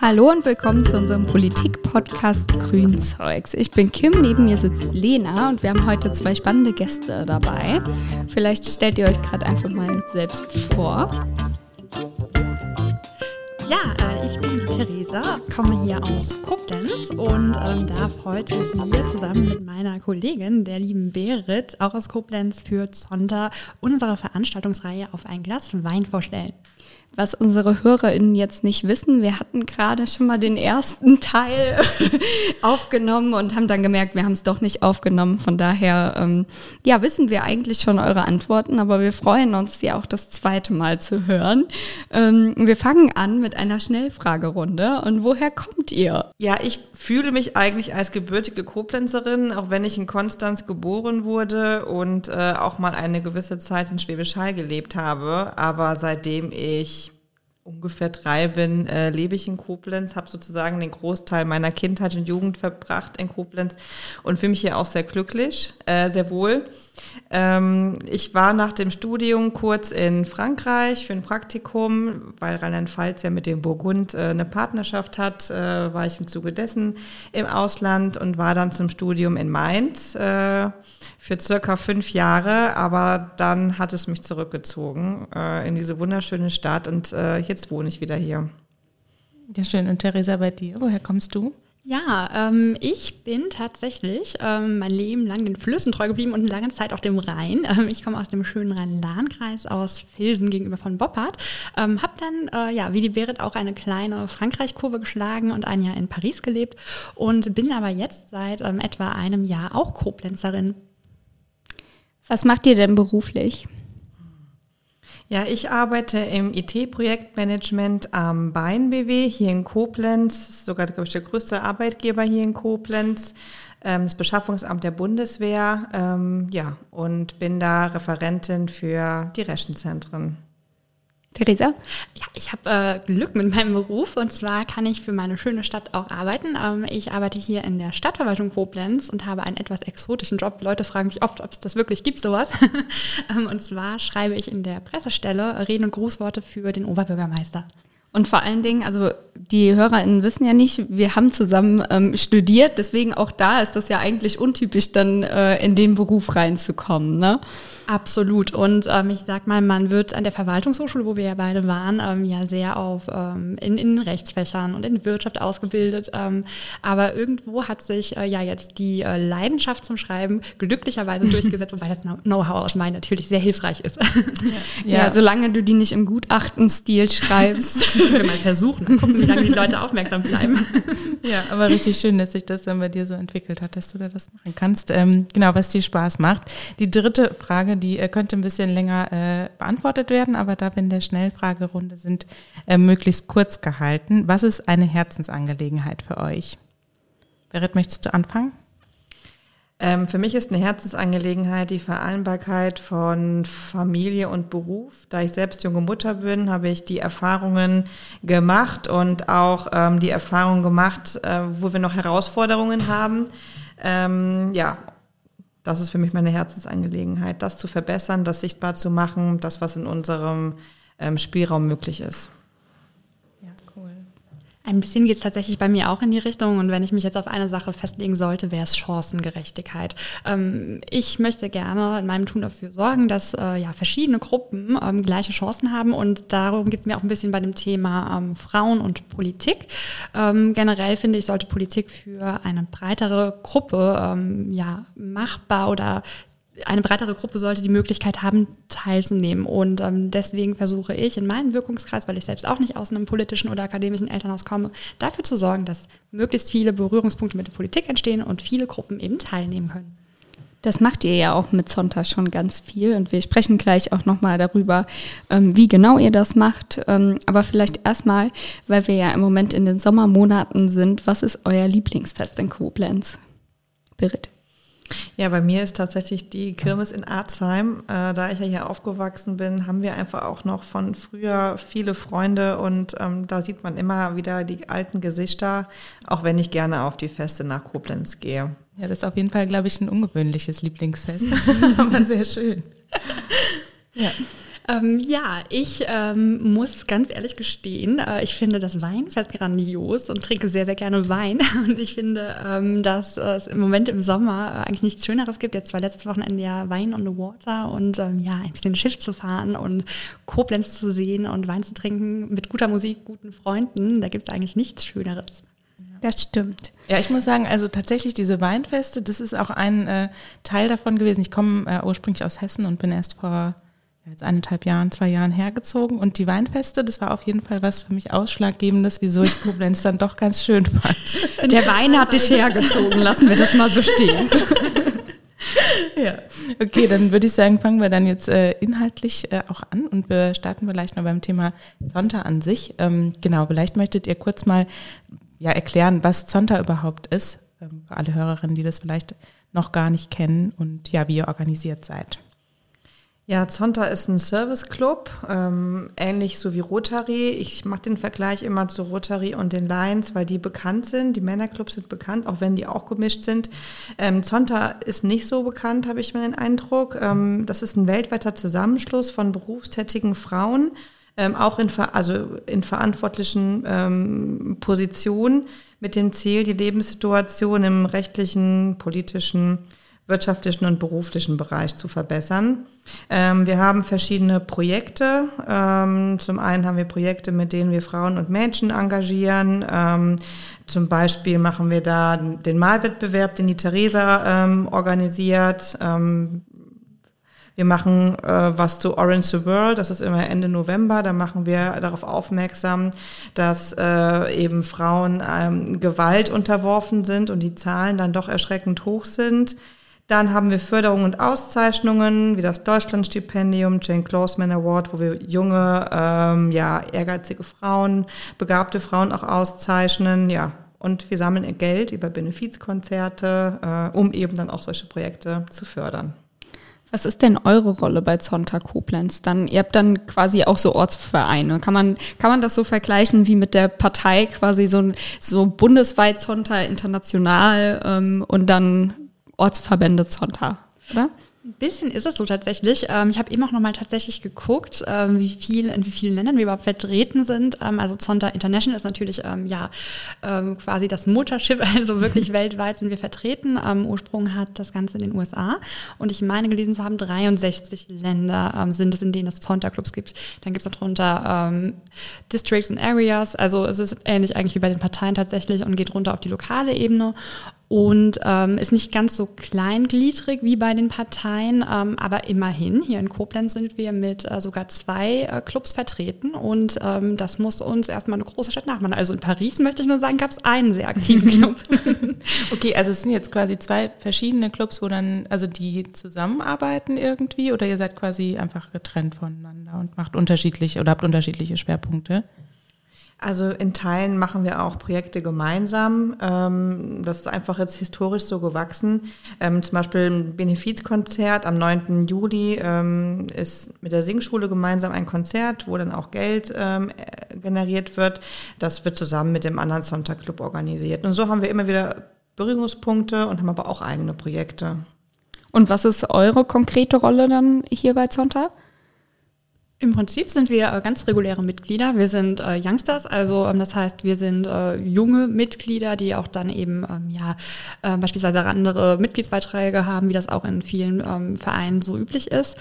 Hallo und willkommen zu unserem Politik-Podcast Grünzeugs. Ich bin Kim, neben mir sitzt Lena und wir haben heute zwei spannende Gäste dabei. Vielleicht stellt ihr euch gerade einfach mal selbst vor. Ja, ich bin die Theresa, komme hier aus Koblenz und ähm, darf heute hier zusammen mit meiner Kollegin, der lieben Berit, auch aus Koblenz, für Zonta unsere Veranstaltungsreihe auf ein Glas Wein vorstellen. Was unsere HörerInnen jetzt nicht wissen, wir hatten gerade schon mal den ersten Teil aufgenommen und haben dann gemerkt, wir haben es doch nicht aufgenommen. Von daher, ähm, ja, wissen wir eigentlich schon eure Antworten, aber wir freuen uns, sie auch das zweite Mal zu hören. Ähm, wir fangen an mit einer Schnellfragerunde. Und woher kommt ihr? Ja, ich fühle mich eigentlich als gebürtige Koblenzerin, auch wenn ich in Konstanz geboren wurde und äh, auch mal eine gewisse Zeit in Schwäbisch Hall gelebt habe. Aber seitdem ich ungefähr drei bin, äh, lebe ich in Koblenz, habe sozusagen den Großteil meiner Kindheit und Jugend verbracht in Koblenz und fühle mich hier auch sehr glücklich, äh, sehr wohl. Ähm, ich war nach dem Studium kurz in Frankreich für ein Praktikum, weil Rheinland-Pfalz ja mit dem Burgund äh, eine Partnerschaft hat, äh, war ich im Zuge dessen im Ausland und war dann zum Studium in Mainz äh, für circa fünf Jahre, aber dann hat es mich zurückgezogen in diese wunderschöne Stadt und jetzt wohne ich wieder hier. Ja, schön. Und Theresa, bei dir, woher kommst du? Ja, ähm, ich bin tatsächlich ähm, mein Leben lang den Flüssen treu geblieben und eine lange Zeit auch dem Rhein. Ähm, ich komme aus dem schönen Rhein-Lahn-Kreis aus Filsen gegenüber von Boppard. Ähm, habe dann, äh, ja, wie die Berit auch eine kleine Frankreich-Kurve geschlagen und ein Jahr in Paris gelebt und bin aber jetzt seit ähm, etwa einem Jahr auch Koblenzerin. Was macht ihr denn beruflich? Ja, ich arbeite im IT-Projektmanagement am Bein BW hier in Koblenz, sogar glaube ich der größte Arbeitgeber hier in Koblenz, ähm, das Beschaffungsamt der Bundeswehr, ähm, ja, und bin da Referentin für die Rechenzentren. Theresa? Ja, ich habe äh, Glück mit meinem Beruf und zwar kann ich für meine schöne Stadt auch arbeiten. Ähm, ich arbeite hier in der Stadtverwaltung Koblenz und habe einen etwas exotischen Job. Leute fragen mich oft, ob es das wirklich gibt, sowas. ähm, und zwar schreibe ich in der Pressestelle Reden und Grußworte für den Oberbürgermeister. Und vor allen Dingen, also die HörerInnen wissen ja nicht, wir haben zusammen ähm, studiert, deswegen auch da ist das ja eigentlich untypisch, dann äh, in den Beruf reinzukommen. Ne? Absolut. Und ähm, ich sag mal, man wird an der Verwaltungshochschule, wo wir ja beide waren, ähm, ja sehr auf ähm, in, in Rechtsfächern und in Wirtschaft ausgebildet. Ähm, aber irgendwo hat sich äh, ja jetzt die äh, Leidenschaft zum Schreiben glücklicherweise durchgesetzt, wobei das Know-how aus meinen natürlich sehr hilfreich ist. Ja. ja. solange du die nicht im Gutachtenstil schreibst. Können wir mal versuchen, mal gucken, wie lange die Leute aufmerksam bleiben. Ja, aber richtig schön, dass sich das dann bei dir so entwickelt hat, dass du da das machen kannst. Ähm, genau, was dir Spaß macht. Die dritte Frage, die äh, könnte ein bisschen länger äh, beantwortet werden, aber da wir in der Schnellfragerunde sind, äh, möglichst kurz gehalten. Was ist eine Herzensangelegenheit für euch? Berit, möchtest du anfangen? Ähm, für mich ist eine Herzensangelegenheit die Vereinbarkeit von Familie und Beruf. Da ich selbst junge Mutter bin, habe ich die Erfahrungen gemacht und auch ähm, die Erfahrung gemacht, äh, wo wir noch Herausforderungen haben. Ähm, ja, das ist für mich meine Herzensangelegenheit, das zu verbessern, das sichtbar zu machen, das, was in unserem ähm, Spielraum möglich ist. Ein bisschen geht es tatsächlich bei mir auch in die Richtung. Und wenn ich mich jetzt auf eine Sache festlegen sollte, wäre es Chancengerechtigkeit. Ähm, ich möchte gerne in meinem Tun dafür sorgen, dass äh, ja, verschiedene Gruppen ähm, gleiche Chancen haben. Und darum geht es mir auch ein bisschen bei dem Thema ähm, Frauen und Politik. Ähm, generell finde ich, sollte Politik für eine breitere Gruppe ähm, ja, machbar oder eine breitere Gruppe sollte die Möglichkeit haben, teilzunehmen. Und ähm, deswegen versuche ich in meinem Wirkungskreis, weil ich selbst auch nicht aus einem politischen oder akademischen Elternhaus komme, dafür zu sorgen, dass möglichst viele Berührungspunkte mit der Politik entstehen und viele Gruppen eben teilnehmen können. Das macht ihr ja auch mit Zonta schon ganz viel und wir sprechen gleich auch nochmal darüber, ähm, wie genau ihr das macht. Ähm, aber vielleicht erstmal, weil wir ja im Moment in den Sommermonaten sind, was ist euer Lieblingsfest in Koblenz? Berit. Ja, bei mir ist tatsächlich die Kirmes in Arzheim. Äh, da ich ja hier aufgewachsen bin, haben wir einfach auch noch von früher viele Freunde und ähm, da sieht man immer wieder die alten Gesichter, auch wenn ich gerne auf die Feste nach Koblenz gehe. Ja, das ist auf jeden Fall, glaube ich, ein ungewöhnliches Lieblingsfest, aber sehr schön. Ja. Ähm, ja, ich ähm, muss ganz ehrlich gestehen, äh, ich finde das Weinfest grandios und trinke sehr, sehr gerne Wein. Und ich finde, ähm, dass äh, es im Moment im Sommer äh, eigentlich nichts Schöneres gibt. Jetzt war letztes Wochenende ja Wein on the Water und ähm, ja, ein bisschen Schiff zu fahren und Koblenz zu sehen und Wein zu trinken mit guter Musik, guten Freunden. Da gibt es eigentlich nichts Schöneres. Das stimmt. Ja, ich muss sagen, also tatsächlich diese Weinfeste, das ist auch ein äh, Teil davon gewesen. Ich komme äh, ursprünglich aus Hessen und bin erst vor jetzt eineinhalb Jahren, zwei Jahren hergezogen. Und die Weinfeste, das war auf jeden Fall was für mich Ausschlaggebendes, wieso ich Koblenz dann doch ganz schön fand. Der Wein hat dich hergezogen, lassen wir das mal so stehen. ja, okay, dann würde ich sagen, fangen wir dann jetzt äh, inhaltlich äh, auch an und wir starten vielleicht mal beim Thema Zonta an sich. Ähm, genau, vielleicht möchtet ihr kurz mal ja, erklären, was Zonta überhaupt ist, ähm, für alle Hörerinnen, die das vielleicht noch gar nicht kennen und ja, wie ihr organisiert seid. Ja, Zonta ist ein Serviceclub, ähm, ähnlich so wie Rotary. Ich mache den Vergleich immer zu Rotary und den Lions, weil die bekannt sind. Die Männerclubs sind bekannt, auch wenn die auch gemischt sind. Ähm, Zonta ist nicht so bekannt, habe ich mir den Eindruck. Ähm, das ist ein weltweiter Zusammenschluss von berufstätigen Frauen, ähm, auch in, also in verantwortlichen ähm, Positionen mit dem Ziel, die Lebenssituation im rechtlichen, politischen, wirtschaftlichen und beruflichen Bereich zu verbessern. Ähm, wir haben verschiedene Projekte. Ähm, zum einen haben wir Projekte, mit denen wir Frauen und Mädchen engagieren. Ähm, zum Beispiel machen wir da den Malwettbewerb, den die Theresa ähm, organisiert. Ähm, wir machen äh, was zu Orange the World, das ist immer Ende November. Da machen wir darauf aufmerksam, dass äh, eben Frauen ähm, Gewalt unterworfen sind und die Zahlen dann doch erschreckend hoch sind. Dann haben wir Förderungen und Auszeichnungen, wie das Deutschlandstipendium, Jane Clausman Award, wo wir junge, ähm, ja, ehrgeizige Frauen, begabte Frauen auch auszeichnen, ja. Und wir sammeln Geld über Benefizkonzerte, äh, um eben dann auch solche Projekte zu fördern. Was ist denn eure Rolle bei Zonta Koblenz? Dann, ihr habt dann quasi auch so Ortsvereine. Kann man, kann man das so vergleichen wie mit der Partei quasi so, so bundesweit Zonta international ähm, und dann Ortsverbände Zonta, oder? Ein bisschen ist es so tatsächlich. Ähm, ich habe eben auch nochmal tatsächlich geguckt, ähm, wie viel, in wie vielen Ländern wir überhaupt vertreten sind. Ähm, also Zonta International ist natürlich ja quasi das Mutterschiff, also wirklich weltweit sind wir vertreten. Ursprung hat das Ganze in den USA. Und ich meine gelesen zu haben, 63 Länder sind es, in denen es Zonta-Clubs gibt. Dann gibt es darunter Districts and Areas. Also es ist ähnlich eigentlich wie bei den Parteien tatsächlich und geht runter auf die lokale Ebene und ähm, ist nicht ganz so kleingliedrig wie bei den Parteien, ähm, aber immerhin, hier in Koblenz sind wir mit äh, sogar zwei äh, Clubs vertreten und ähm, das muss uns erstmal eine große Stadt nachmachen. Also in Paris, möchte ich nur sagen, gab es einen sehr aktiven Club. okay, also es sind jetzt quasi zwei verschiedene Clubs, wo dann, also die zusammenarbeiten irgendwie oder ihr seid quasi einfach getrennt voneinander und macht unterschiedliche oder habt unterschiedliche Schwerpunkte? Also in Teilen machen wir auch Projekte gemeinsam. Ähm, das ist einfach jetzt historisch so gewachsen. Ähm, zum Beispiel ein Benefizkonzert am 9. Juli ähm, ist mit der Singschule gemeinsam ein Konzert, wo dann auch Geld generiert wird. Das wird zusammen mit dem anderen Sonntagclub organisiert. Und so haben wir immer wieder Berührungspunkte und haben aber auch eigene Projekte. Und was ist eure konkrete Rolle dann hier bei Sonntag? Im Prinzip sind wir äh, ganz reguläre Mitglieder. Wir sind äh, Youngsters, also ähm, das heißt, wir sind äh, junge Mitglieder, die auch dann eben ähm, ja äh, beispielsweise andere Mitgliedsbeiträge haben, wie das auch in vielen ähm, Vereinen so üblich ist.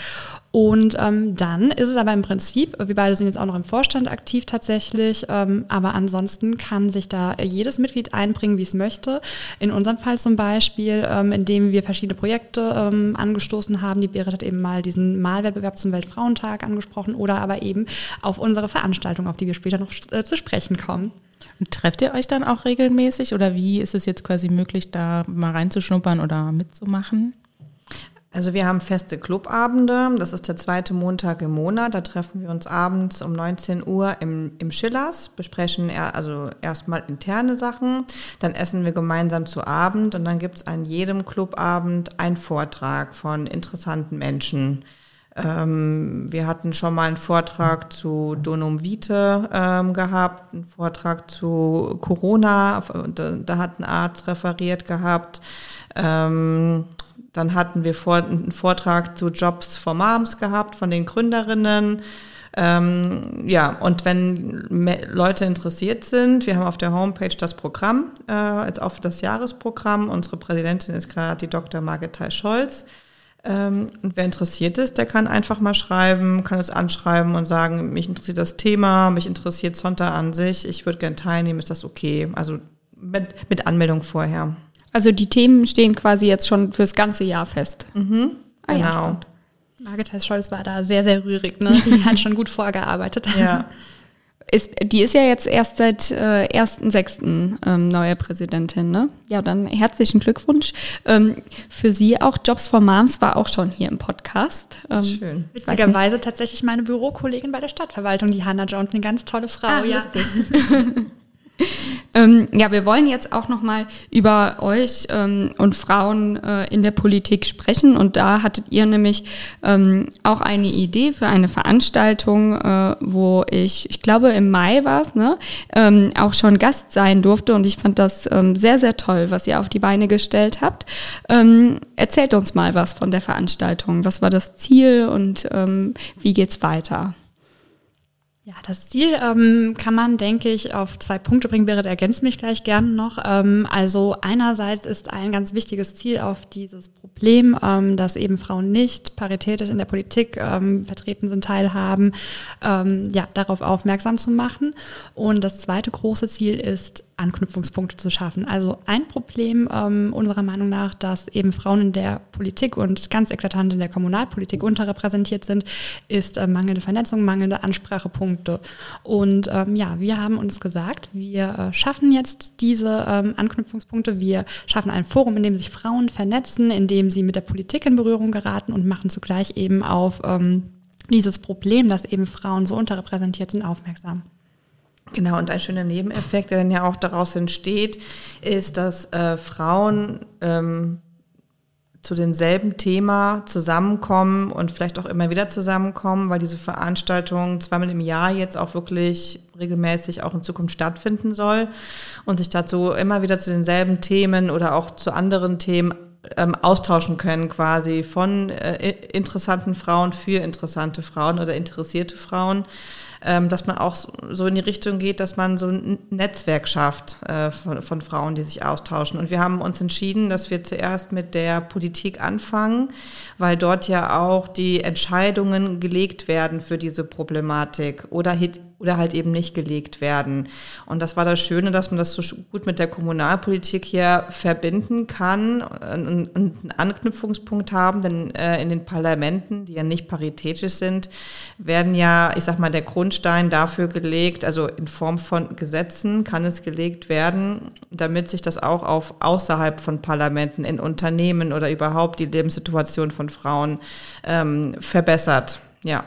Und ähm, dann ist es aber im Prinzip, wir beide sind jetzt auch noch im Vorstand aktiv tatsächlich, ähm, aber ansonsten kann sich da jedes Mitglied einbringen, wie es möchte. In unserem Fall zum Beispiel, ähm, indem wir verschiedene Projekte ähm, angestoßen haben. Die Berit hat eben mal diesen Malwettbewerb zum Weltfrauentag angesprochen oder aber eben auf unsere Veranstaltung, auf die wir später noch äh, zu sprechen kommen. Und trefft ihr euch dann auch regelmäßig oder wie ist es jetzt quasi möglich, da mal reinzuschnuppern oder mitzumachen? Also wir haben feste Clubabende, das ist der zweite Montag im Monat, da treffen wir uns abends um 19 Uhr im, im Schillers, besprechen er, also erstmal interne Sachen, dann essen wir gemeinsam zu Abend und dann gibt es an jedem Clubabend einen Vortrag von interessanten Menschen. Ähm, wir hatten schon mal einen Vortrag zu Donum Vitae ähm, gehabt, einen Vortrag zu Corona, da, da, hat ein Arzt referiert gehabt. Ähm, dann hatten wir vor, einen Vortrag zu Jobs for Moms gehabt von den Gründerinnen. Ähm, ja, und wenn Leute interessiert sind, wir haben auf der Homepage das Programm, äh, auch für das Jahresprogramm. Unsere Präsidentin ist gerade die Dr. Margrethe Scholz. Ähm, und wer interessiert ist, der kann einfach mal schreiben, kann uns anschreiben und sagen, mich interessiert das Thema, mich interessiert Sonntag an sich, ich würde gerne teilnehmen, ist das okay? Also mit, mit Anmeldung vorher. Also die Themen stehen quasi jetzt schon fürs ganze Jahr fest. Mhm, Ah, ja, genau. spannend. Margit Scholz war da sehr, sehr rührig. Ne? Die hat schon gut vorgearbeitet. ja. Ist, die ist ja jetzt erst seit äh, 1.6. Ähm, neue Präsidentin, ne? Ja, dann herzlichen Glückwunsch. Ähm, für Sie auch Jobs for Moms war auch schon hier im Podcast. Ähm, Schön. Witzigerweise tatsächlich meine Bürokollegin bei der Stadtverwaltung, die Hannah Jones, eine ganz tolle Frau. Ah, ja. Ähm, ja, wir wollen jetzt auch noch mal über euch ähm, und Frauen äh, in der Politik sprechen. Und da hattet ihr nämlich ähm, auch eine Idee für eine Veranstaltung, äh, wo ich, ich glaube im Mai war es, ne, ähm, auch schon Gast sein durfte. Und ich fand das ähm, sehr, sehr toll, was ihr auf die Beine gestellt habt. Ähm, erzählt uns mal was von der Veranstaltung. Was war das Ziel und wie geht's weiter? Ja, das Ziel ähm, kann man, denke ich, auf zwei Punkte bringen. Berit ergänzt mich gleich gerne noch. Ähm, also einerseits ist ein ganz wichtiges Ziel auf dieses Problem, ähm, dass eben Frauen nicht paritätisch in der Politik ähm, vertreten sind, teilhaben, ähm, ja, darauf aufmerksam zu machen. Und das zweite große Ziel ist, Anknüpfungspunkte zu schaffen. Also ein Problem ähm, unserer Meinung nach, dass eben Frauen in der Politik und ganz eklatant in der Kommunalpolitik unterrepräsentiert sind, ist äh, mangelnde Vernetzung, mangelnde Ansprachepunkte. Und ähm, ja, wir haben uns gesagt, wir äh, schaffen jetzt diese ähm, Anknüpfungspunkte. Wir schaffen ein Forum, in dem sich Frauen vernetzen, in dem sie mit der Politik in Berührung geraten und machen zugleich eben auf ähm, dieses Problem, dass eben Frauen so unterrepräsentiert sind, aufmerksam. Genau, und ein schöner Nebeneffekt, der dann ja auch daraus entsteht, ist, dass äh, Frauen ähm, zu denselben Thema zusammenkommen und vielleicht auch immer wieder zusammenkommen, weil diese Veranstaltung zweimal im Jahr jetzt auch wirklich regelmäßig auch in Zukunft stattfinden soll und sich dazu immer wieder zu denselben Themen oder auch zu anderen Themen ähm, austauschen können, quasi von äh, interessanten Frauen für interessante Frauen oder interessierte Frauen dass man auch so in die Richtung geht, dass man so ein Netzwerk schafft äh, von, von Frauen, die sich austauschen. Und wir haben uns entschieden, dass wir zuerst mit der Politik anfangen, weil dort ja auch die Entscheidungen gelegt werden für diese Problematik oder, oder halt eben nicht gelegt werden. Und das war das Schöne, dass man das so gut mit der Kommunalpolitik hier verbinden kann und einen Anknüpfungspunkt haben, denn äh, in den Parlamenten, die ja nicht paritätisch sind, werden ja, ich sag mal, der Grundstein dafür gelegt, also in Form von Gesetzen kann es gelegt werden, damit sich das auch auf außerhalb von Parlamenten, in Unternehmen oder überhaupt die Lebenssituation von Frauen ähm, verbessert. Ja.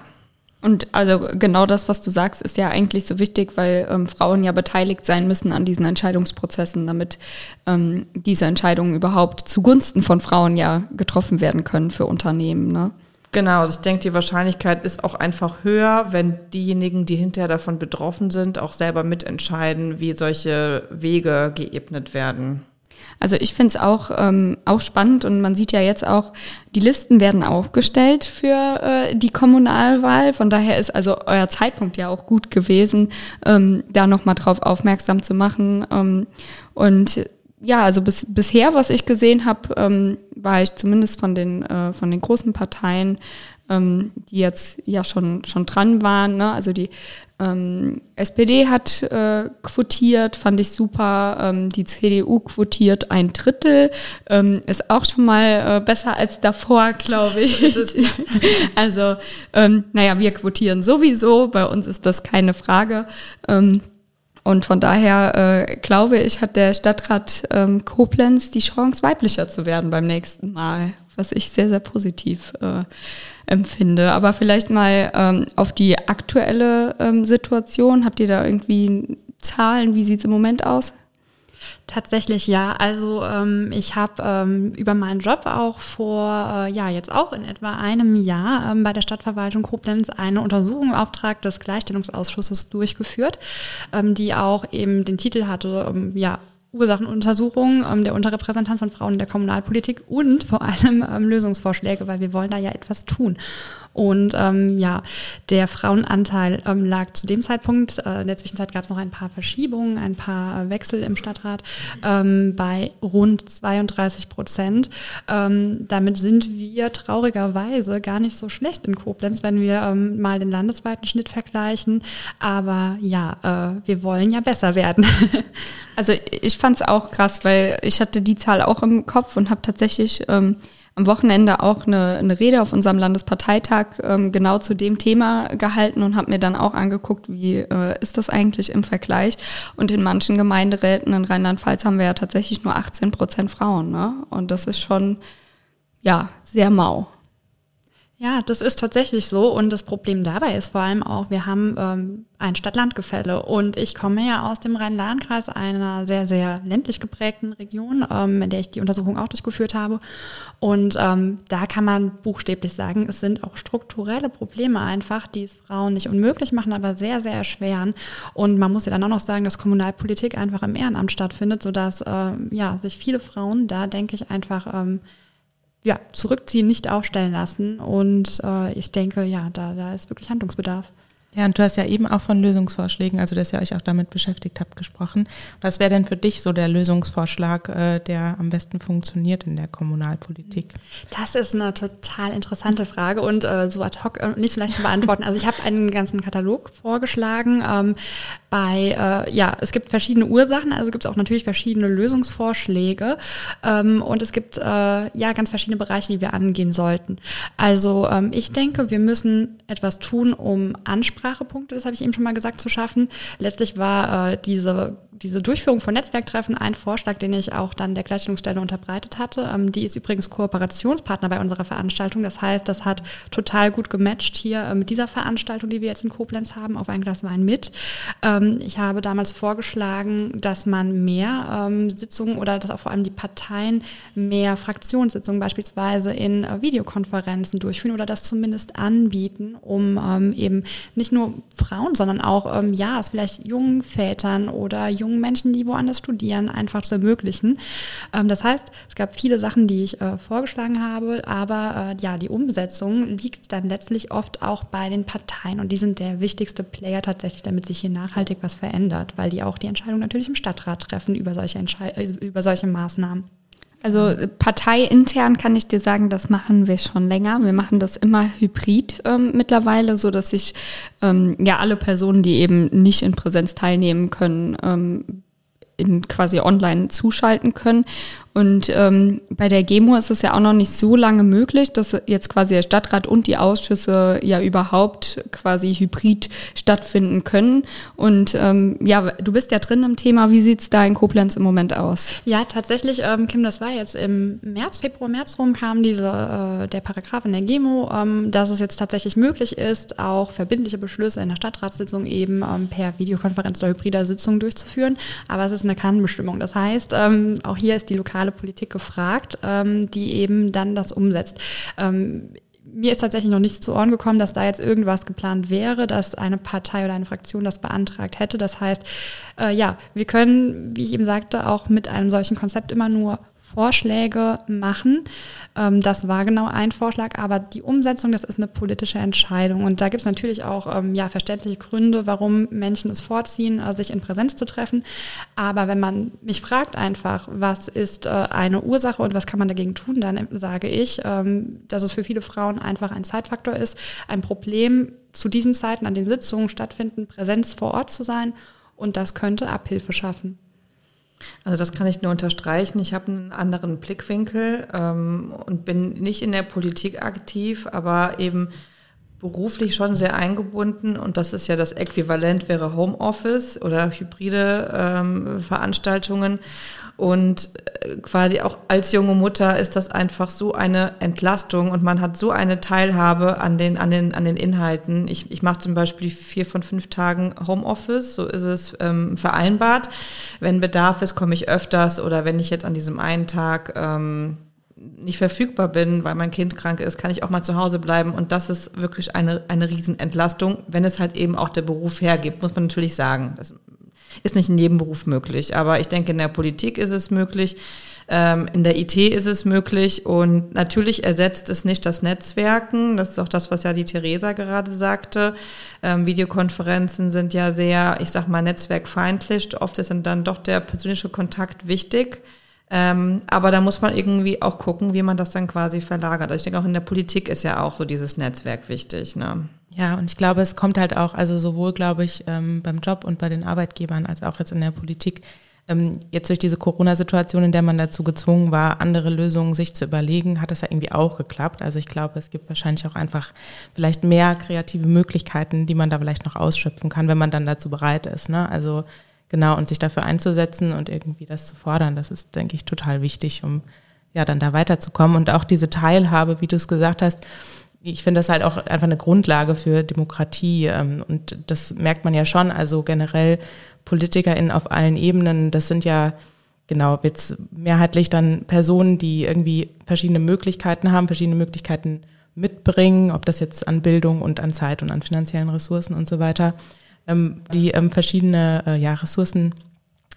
Und also genau das, was du sagst, ist ja eigentlich so wichtig, weil ähm, Frauen ja beteiligt sein müssen an diesen Entscheidungsprozessen, damit ähm, diese Entscheidungen überhaupt zugunsten von Frauen ja getroffen werden können für Unternehmen. Ne? Genau, also ich denke, die Wahrscheinlichkeit ist auch einfach höher, wenn diejenigen, die hinterher davon betroffen sind, auch selber mitentscheiden, wie solche Wege geebnet werden. Also ich finde es auch, ähm, auch spannend und man sieht ja jetzt auch, die Listen werden aufgestellt für äh, die Kommunalwahl. Von daher ist also euer Zeitpunkt ja auch gut gewesen, ähm, da nochmal drauf aufmerksam zu machen. Ähm, und ja, also bis, bisher, was ich gesehen habe, ähm, war ich zumindest von den, äh, von den großen Parteien, ähm, die jetzt ja schon, schon dran waren. Ne? Also die ähm, SPD hat äh, quotiert, fand ich super. Ähm, die CDU quotiert ein Drittel. Ähm, ist auch schon mal äh, besser als davor, glaube ich. also, ähm, naja, wir quotieren sowieso. Bei uns ist das keine Frage. Ähm, und von daher äh, glaube ich, hat der Stadtrat ähm, Koblenz die Chance, weiblicher zu werden beim nächsten Mal, was ich sehr, sehr positiv äh, empfinde. Aber vielleicht mal ähm, auf die aktuelle ähm, Situation. Habt ihr da irgendwie Zahlen? Wie sieht es im Moment aus? Tatsächlich ja. Also ähm, ich habe ähm, über meinen Job auch vor, äh, ja jetzt auch in etwa einem Jahr ähm, bei der Stadtverwaltung Koblenz eine Untersuchung im Auftrag des Gleichstellungsausschusses durchgeführt, ähm, die auch eben den Titel hatte, ähm, ja, Ursachenuntersuchung ähm, der Unterrepräsentanz von Frauen in der Kommunalpolitik und vor allem ähm, Lösungsvorschläge, weil wir wollen da ja etwas tun. Und ähm, ja, der Frauenanteil ähm, lag zu dem Zeitpunkt, äh, in der Zwischenzeit gab es noch ein paar Verschiebungen, ein paar Wechsel im Stadtrat, ähm, bei rund 32 Prozent. Ähm, damit sind wir traurigerweise gar nicht so schlecht in Koblenz, wenn wir ähm, mal den landesweiten Schnitt vergleichen. Aber ja, äh, wir wollen ja besser werden. Also ich fand es auch krass, weil ich hatte die Zahl auch im Kopf und habe tatsächlich ähm, am Wochenende auch eine, eine Rede auf unserem Landesparteitag ähm, genau zu dem Thema gehalten und habe mir dann auch angeguckt, wie äh, ist das eigentlich im Vergleich. Und in manchen Gemeinderäten in Rheinland-Pfalz haben wir ja tatsächlich nur 18 Prozent Frauen. Ne? Und das ist schon, ja, sehr mau. Ja, das ist tatsächlich so. Und das Problem dabei ist vor allem auch, wir haben ähm, ein Stadt-Land-Gefälle. Und ich komme ja aus dem Rhein-Lahn-Kreis, einer sehr, sehr ländlich geprägten Region, ähm, in der ich die Untersuchung auch durchgeführt habe. Und ähm, da kann man buchstäblich sagen, es sind auch strukturelle Probleme einfach, die es Frauen nicht unmöglich machen, aber sehr, sehr erschweren. Und man muss ja dann auch noch sagen, dass Kommunalpolitik einfach im Ehrenamt stattfindet, sodass äh, ja, sich viele Frauen da, denke ich, einfach ähm, ja, zurückziehen, nicht aufstellen lassen. Und äh, ich denke, ja, da, da ist wirklich Handlungsbedarf. Ja, und du hast ja eben auch von Lösungsvorschlägen, also dass ihr euch auch damit beschäftigt habt, gesprochen. Was wäre denn für dich so der Lösungsvorschlag, äh, der am besten funktioniert in der Kommunalpolitik? Das ist eine total interessante Frage und äh, so ad hoc äh, nicht so leicht zu beantworten. Also ich habe einen ganzen Katalog vorgeschlagen. Ähm, bei, äh, ja, es gibt verschiedene Ursachen, also gibt es auch natürlich verschiedene Lösungsvorschläge ähm, und es gibt äh, ja ganz verschiedene Bereiche, die wir angehen sollten. Also ähm, ich denke, wir müssen etwas tun, um Ansprache Ansprachepunkte, das habe ich eben schon mal gesagt, zu schaffen. Letztlich war äh, diese diese Durchführung von Netzwerktreffen ein Vorschlag, den ich auch dann der Gleichstellungsstelle unterbreitet hatte. Ähm, die ist übrigens Kooperationspartner bei unserer Veranstaltung. Das heißt, das hat total gut gematcht hier äh, mit dieser Veranstaltung, die wir jetzt in Koblenz haben, auf ein Glas Wein mit. Ähm, ich habe damals vorgeschlagen, dass man mehr ähm, Sitzungen oder dass auch vor allem die Parteien mehr Fraktionssitzungen beispielsweise in äh, Videokonferenzen durchführen oder das zumindest anbieten, um ähm, eben nicht nur Frauen, sondern auch, ähm, ja, es vielleicht jungen Vätern oder jungen Menschen, die woanders studieren, einfach zu ermöglichen. Ähm, das heißt, es gab viele Sachen, die ich äh, vorgeschlagen habe, aber äh, ja, die Umsetzung liegt dann letztlich oft auch bei den Parteien und die sind der wichtigste Player tatsächlich, damit sich hier nachhaltig was verändert, weil die auch die Entscheidung natürlich im Stadtrat treffen über solche, äh, über solche Maßnahmen. Also parteiintern kann ich dir sagen, das machen wir schon länger. Wir machen das immer hybrid ähm, mittlerweile, so dass sich ähm, ja alle Personen, die eben nicht in Präsenz teilnehmen können, ähm, in quasi online zuschalten können. Und ähm, bei der GEMO ist es ja auch noch nicht so lange möglich, dass jetzt quasi der Stadtrat und die Ausschüsse ja überhaupt quasi hybrid stattfinden können. Und ähm, ja, du bist ja drin im Thema. Wie sieht's da in Koblenz im Moment aus? Ja, tatsächlich, ähm, Kim, das war jetzt im März, Februar, März rum kam diese, äh, der Paragraph in der GEMO, ähm, dass es jetzt tatsächlich möglich ist, auch verbindliche Beschlüsse in der Stadtratssitzung eben ähm, per Videokonferenz oder hybrider Sitzung durchzuführen. Aber es ist eine Kannbestimmung. Das heißt, ähm, auch hier ist die lokale lokale Politik gefragt, ähm, die eben dann das umsetzt. Ähm, mir ist tatsächlich noch nicht zu Ohren gekommen, dass da jetzt irgendwas geplant wäre, dass eine Partei oder eine Fraktion das beantragt hätte. Das heißt, äh, ja, wir können, wie ich eben sagte, auch mit einem solchen Konzept immer nur Vorschläge machen. Ähm, das war genau ein Vorschlag, aber die Umsetzung, das ist eine politische Entscheidung. Und da gibt es natürlich auch ähm, ja, verständliche Gründe, warum Menschen es vorziehen, äh, sich in Präsenz zu treffen. Aber wenn man mich fragt einfach, was ist äh, eine Ursache und was kann man dagegen tun, dann sage ich, ähm, dass es für viele Frauen einfach ein Zeitfaktor ist, ein Problem zu diesen Zeiten an den Sitzungen stattfinden, Präsenz vor Ort zu sein. Und das könnte Abhilfe schaffen. Also das kann ich nur unterstreichen. Ich habe einen anderen Blickwinkel ähm, und bin nicht in der Politik aktiv, aber eben beruflich schon sehr eingebunden und das ist ja das Äquivalent wäre Homeoffice oder hybride ähm, Veranstaltungen. Und äh, quasi auch als junge Mutter ist das einfach so eine Entlastung und man hat so eine Teilhabe an den, an den, an den Inhalten. Ich, ich mache zum Beispiel vier von fünf Tagen Homeoffice, so ist es ähm, vereinbart. Wenn Bedarf ist, komme ich öfters oder wenn ich jetzt an diesem einen Tag ähm, nicht verfügbar bin, weil mein Kind krank ist, kann ich auch mal zu Hause bleiben. Und das ist wirklich eine, eine Riesenentlastung, wenn es halt eben auch der Beruf hergibt, muss man natürlich sagen. Das Ist nicht in jedem Beruf möglich, aber ich denke, in der Politik ist es möglich. Ähm, in der IT ist es möglich und natürlich ersetzt es nicht das Netzwerken. Das ist auch das, was ja die Theresa gerade sagte. Ähm, Videokonferenzen sind ja sehr, ich sag mal, netzwerkfeindlich. Oft ist dann doch der persönliche Kontakt wichtig. Ähm, aber da muss man irgendwie auch gucken, wie man das dann quasi verlagert. Also ich denke auch in der Politik ist ja auch so dieses Netzwerk wichtig. Ne? Ja, und ich glaube, es kommt halt auch, also sowohl, glaube ich, ähm, beim Job und bei den Arbeitgebern als auch jetzt in der Politik, ähm, jetzt durch diese Corona-Situation, in der man dazu gezwungen war, andere Lösungen sich zu überlegen, hat das ja irgendwie auch geklappt. Also ich glaube, es gibt wahrscheinlich auch einfach vielleicht mehr kreative Möglichkeiten, die man da vielleicht noch ausschöpfen kann, wenn man dann dazu bereit ist. Ne? Also Genau, und sich dafür einzusetzen und irgendwie das zu fordern, das ist, denke ich, total wichtig, um ja dann da weiterzukommen. Und auch diese Teilhabe, wie du es gesagt hast, ich finde das halt auch einfach eine Grundlage für Demokratie. Ähm, und das merkt man ja schon. Also generell PolitikerInnen auf allen Ebenen, das sind ja genau jetzt mehrheitlich dann Personen, die irgendwie verschiedene Möglichkeiten haben, verschiedene Möglichkeiten mitbringen, ob das jetzt an Bildung und an Zeit und an finanziellen Ressourcen und so weiter ähm, die ähm, verschiedene äh, ja, Ressourcen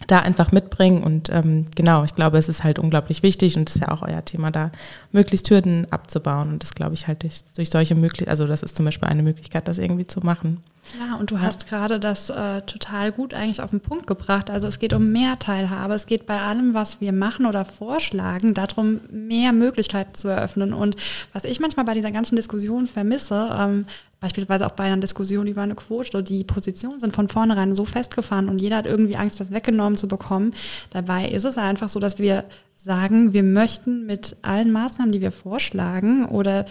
da einfach mitbringen. Und ähm, genau, ich glaube, es ist halt unglaublich wichtig und ist ja auch euer Thema, da möglichst Hürden abzubauen. Und das glaube ich halt durch, durch solche Möglichkeiten, also das ist zum Beispiel eine Möglichkeit, das irgendwie zu machen. Ja, und du hast ja. gerade das äh, total gut eigentlich auf den Punkt gebracht. Also es geht um mehr Teilhabe. Es geht bei allem, was wir machen oder vorschlagen, darum, mehr Möglichkeiten zu eröffnen. Und was ich manchmal bei dieser ganzen Diskussion vermisse, ähm, beispielsweise auch bei einer Diskussion über eine Quote, die Positionen sind von vornherein so festgefahren und jeder hat irgendwie Angst, was weggenommen zu bekommen. Dabei ist es einfach so, dass wir sagen, wir möchten mit allen Maßnahmen, die wir vorschlagen oder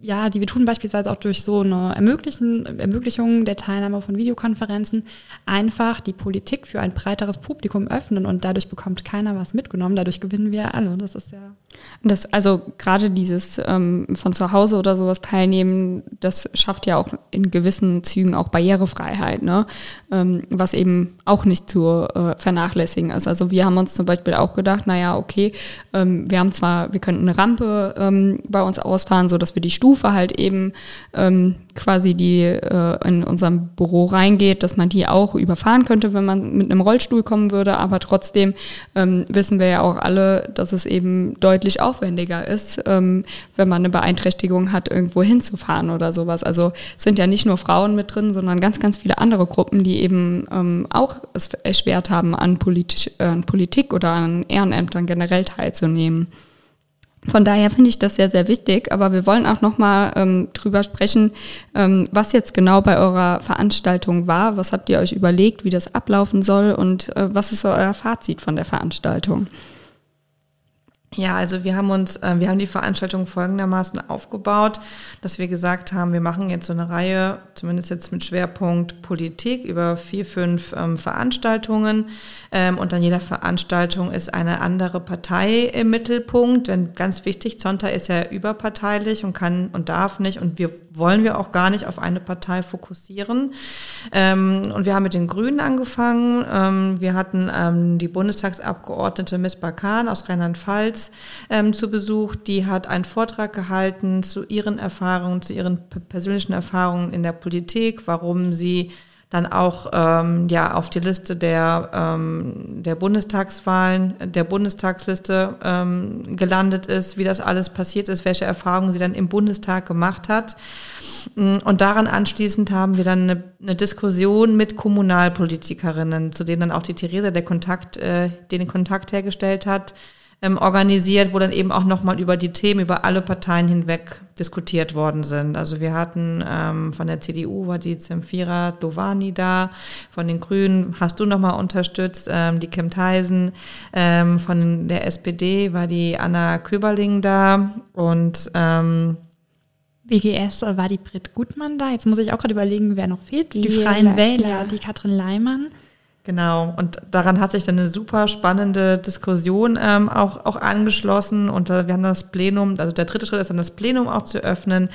ja, die wir tun beispielsweise auch durch so eine Ermöglichung der Teilnahme von Videokonferenzen, einfach die Politik für ein breiteres Publikum öffnen und dadurch bekommt keiner was mitgenommen. Dadurch gewinnen wir alle. Das ist ja. Das, also gerade dieses ähm, von zu Hause oder sowas teilnehmen, das schafft ja auch in gewissen Zügen auch Barrierefreiheit, ne? Ähm, was eben auch nicht zu äh, vernachlässigen ist. Also wir haben uns zum Beispiel auch gedacht, naja, okay, ähm, wir haben zwar, wir könnten eine Rampe ähm, bei uns ausfahren, so dass wir die Stufe Stufe halt eben ähm, quasi die äh, in unserem Büro reingeht, dass man die auch überfahren könnte, wenn man mit einem Rollstuhl kommen würde. Aber trotzdem ähm, wissen wir ja auch alle, dass es eben deutlich aufwendiger ist, ähm, wenn man eine Beeinträchtigung hat, irgendwo hinzufahren oder sowas. Also sind ja nicht nur Frauen mit drin, sondern ganz, ganz viele andere Gruppen, die eben ähm, auch es erschwert haben, an, politisch, äh, an Politik oder an Ehrenämtern generell teilzunehmen. Von daher finde ich das sehr, sehr wichtig. Aber wir wollen auch nochmal ähm, drüber sprechen, ähm, was jetzt genau bei eurer Veranstaltung war. Was habt ihr euch überlegt, wie das ablaufen soll und äh, was ist so euer Fazit von der Veranstaltung? Ja, also wir haben uns, äh, wir haben die Veranstaltung folgendermaßen aufgebaut, dass wir gesagt haben, wir machen jetzt so eine Reihe, zumindest jetzt mit Schwerpunkt Politik über vier, fünf ähm, Veranstaltungen. Ähm, und an jeder Veranstaltung ist eine andere Partei im Mittelpunkt. Denn ganz wichtig, Zonta ist ja überparteilich und kann und darf nicht und wir wollen wir auch gar nicht auf eine Partei fokussieren. Ähm, und wir haben mit den Grünen angefangen. Ähm, wir hatten ähm, die Bundestagsabgeordnete Miss Bakan aus Rheinland-Pfalz ähm, zu Besuch. Die hat einen Vortrag gehalten zu ihren Erfahrungen, zu ihren persönlichen Erfahrungen in der Politik, warum sie dann auch ähm, ja auf die Liste der ähm, der Bundestagswahlen der Bundestagsliste ähm, gelandet ist, wie das alles passiert ist, welche Erfahrungen sie dann im Bundestag gemacht hat. Und daran anschließend haben wir dann eine, eine Diskussion mit Kommunalpolitikerinnen, zu denen dann auch die Theresa der Kontakt, äh, den Kontakt hergestellt hat, ähm, organisiert, wo dann eben auch nochmal über die Themen, über alle Parteien hinweg diskutiert worden sind. Also wir hatten ähm, von der CDU war die Zemfira Dovani da, von den Grünen hast du nochmal unterstützt, ähm, die Kim Theisen, ähm, von der SPD war die Anna Köberling da und ähm, BGS war die Brit Gutmann da. Jetzt muss ich auch gerade überlegen, wer noch fehlt. Die, die Freien Wähler, ja. die Katrin Leimann. Genau, und daran hat sich dann eine super spannende Diskussion ähm, auch, auch angeschlossen. Und äh, wir haben das Plenum, also der dritte Schritt ist dann das Plenum auch zu öffnen.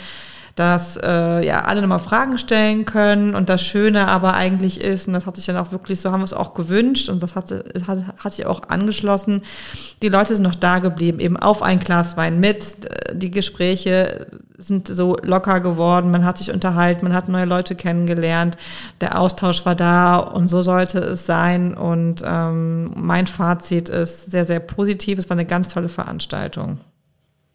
Dass äh, ja alle nochmal Fragen stellen können und das Schöne aber eigentlich ist, und das hat sich dann auch wirklich, so haben wir es auch gewünscht und das hat, hat, hat sich auch angeschlossen, die Leute sind noch da geblieben, eben auf ein Glas Wein mit, die Gespräche sind so locker geworden, man hat sich unterhalten, man hat neue Leute kennengelernt, der Austausch war da und so sollte es sein. Und ähm, mein Fazit ist sehr, sehr positiv, es war eine ganz tolle Veranstaltung.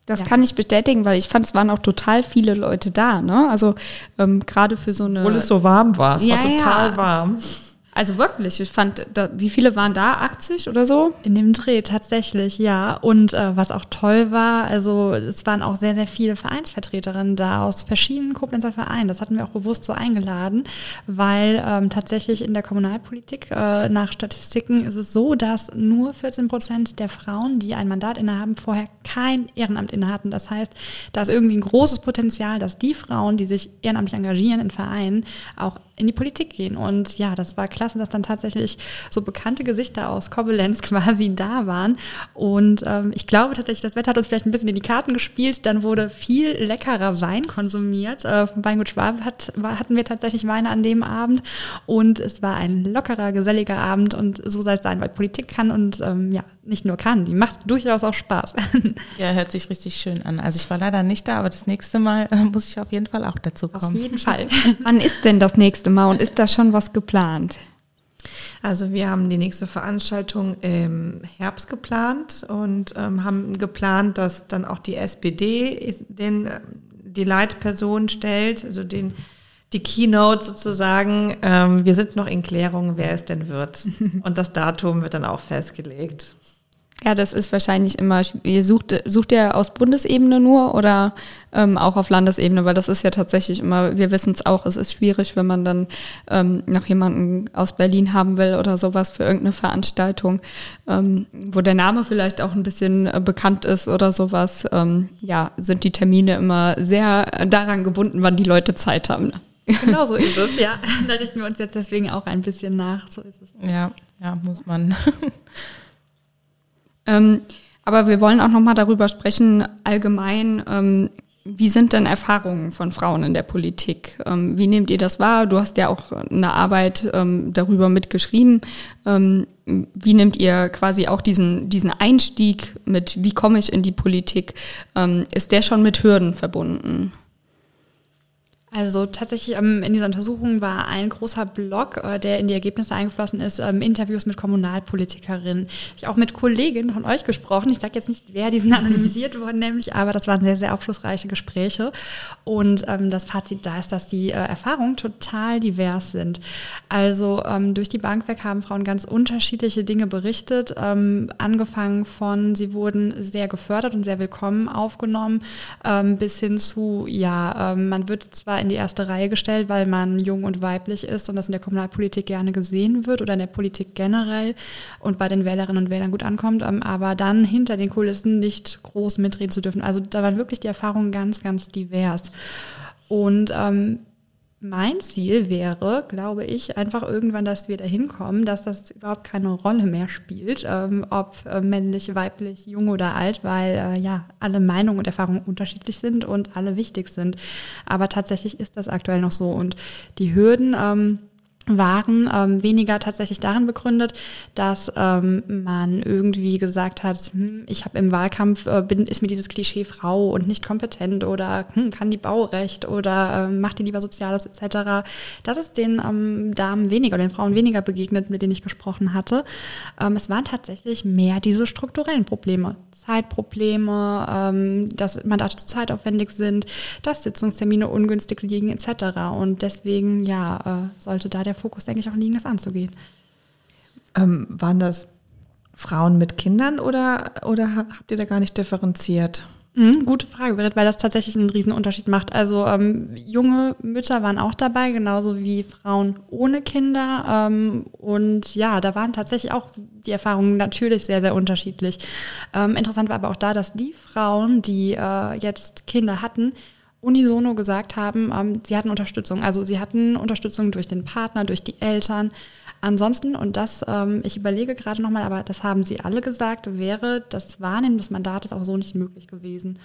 Das ja. kann ich bestätigen, weil ich fand, es waren auch total viele Leute da. Ne? Also ähm, gerade für so eine. Obwohl es so warm war. Es ja, war total ja. warm. Also wirklich, ich fand, da, wie viele waren da? 80 oder so? In dem Dreh tatsächlich, ja. Und äh, was auch toll war, also es waren auch sehr, sehr viele Vereinsvertreterinnen da aus verschiedenen Koblenzer Vereinen. Das hatten wir auch bewusst so eingeladen, weil ähm, tatsächlich in der Kommunalpolitik äh, nach Statistiken ist es so, dass nur 14 Prozent der Frauen, die ein Mandat innehaben, vorher kein Ehrenamt innehatten. Das heißt, da ist irgendwie ein großes Potenzial, dass die Frauen, die sich ehrenamtlich engagieren in Vereinen, auch in die Politik gehen. Und ja, das war klasse, dass dann tatsächlich so bekannte Gesichter aus Koblenz quasi da waren. Und ähm, ich glaube tatsächlich, das Wetter hat uns vielleicht ein bisschen in die Karten gespielt. Dann wurde viel leckerer Wein konsumiert. Äh, vom Weingut Schwab hat, war, hatten wir tatsächlich Weine an dem Abend. Und es war ein lockerer, geselliger Abend. Und so soll es sein, weil Politik kann und ähm, ja, nicht nur kann, die macht durchaus auch Spaß. Ja, hört sich richtig schön an. Also ich war leider nicht da, aber das nächste Mal äh, muss ich auf jeden Fall auch dazu kommen. Auf jeden Fall. Wann ist denn das nächste Mal und ist da schon was geplant? Also wir haben die nächste Veranstaltung im Herbst geplant und ähm, haben geplant, dass dann auch die SPD den, die Leitperson stellt, also den, die Keynote sozusagen. Ähm, wir sind noch in Klärung, wer es denn wird. Und das Datum wird dann auch festgelegt. Ja, das ist wahrscheinlich immer, ihr sucht, sucht ihr aus Bundesebene nur oder ähm, auch auf Landesebene, weil das ist ja tatsächlich immer, wir wissen es auch, es ist schwierig, wenn man dann ähm, noch jemanden aus Berlin haben will oder sowas für irgendeine Veranstaltung, ähm, wo der Name vielleicht auch ein bisschen äh, bekannt ist oder sowas. Ähm, ja, sind die Termine immer sehr daran gebunden, wann die Leute Zeit haben. Genau so ist es, ja. Da richten wir uns jetzt deswegen auch ein bisschen nach. So ist es. Ja, ja, muss man. Ähm, aber wir wollen auch nochmal darüber sprechen, allgemein, ähm, wie sind denn Erfahrungen von Frauen in der Politik? Ähm, wie nehmt ihr das wahr? Du hast ja auch eine Arbeit ähm, darüber mitgeschrieben. Ähm, wie nehmt ihr quasi auch diesen, diesen Einstieg mit, wie komme ich in die Politik? Ähm, ist der schon mit Hürden verbunden? Also tatsächlich ähm, in dieser Untersuchung war ein großer Block, äh, der in die Ergebnisse eingeflossen ist, ähm, Interviews mit Kommunalpolitikerinnen. Ich auch mit Kolleginnen von euch gesprochen. Ich sage jetzt nicht, wer, die sind anonymisiert worden nämlich, aber das waren sehr, sehr aufschlussreiche Gespräche. Und ähm, das Fazit da ist, dass die äh, Erfahrungen total divers sind. Also ähm, durch die Bank weg haben Frauen ganz unterschiedliche Dinge berichtet, ähm, angefangen von, sie wurden sehr gefördert und sehr willkommen aufgenommen, ähm, bis hin zu, ja, man wird zwar in die erste Reihe gestellt, weil man jung und weiblich ist und das in der Kommunalpolitik gerne gesehen wird oder in der Politik generell und bei den Wählerinnen und Wählern gut ankommt, ähm, aber dann hinter den Kulissen nicht groß mitreden zu dürfen. Also da waren wirklich die Erfahrungen ganz, ganz divers. Und ähm, mein Ziel wäre, glaube ich, einfach irgendwann, dass wir dahin kommen, dass das überhaupt keine Rolle mehr spielt, ähm, ob äh, männlich, weiblich, jung oder alt, weil äh, ja alle Meinungen und Erfahrungen unterschiedlich sind und alle wichtig sind. Aber tatsächlich ist das aktuell noch so und die Hürden ähm, waren ähm, weniger tatsächlich darin begründet, dass ähm, man irgendwie gesagt hat, hm, ich habe im Wahlkampf äh, bin, ist mir dieses Klischee Frau und nicht kompetent oder hm, kann die Baurecht oder äh, macht die lieber Soziales etc. Das ist den ähm, Damen weniger, den Frauen weniger begegnet, mit denen ich gesprochen hatte. Ähm, es waren tatsächlich mehr diese strukturellen Probleme. Zeitprobleme, ähm, dass Mandate zu zeitaufwendig sind, dass Sitzungstermine ungünstig liegen etc. Und deswegen ja, äh, sollte da der Fokus, denke ich, auch liegen, das anzugehen. Ähm, waren das Frauen mit Kindern oder, oder habt ihr da gar nicht differenziert? Mhm, gute Frage, Berit, weil das tatsächlich einen riesen Unterschied macht. Also ähm, junge Mütter waren auch dabei, genauso wie Frauen ohne Kinder. Ähm, und ja, da waren tatsächlich auch die Erfahrungen natürlich sehr, sehr unterschiedlich. Ähm, interessant war aber auch da, dass die Frauen, die äh, jetzt Kinder hatten, unisono gesagt haben, ähm, sie hatten Unterstützung. Also sie hatten Unterstützung durch den Partner, durch die Eltern. Ansonsten, und das, ähm, ich überlege gerade nochmal, aber das haben sie alle gesagt, wäre das Wahrnehmen des Mandates auch so nicht möglich gewesen.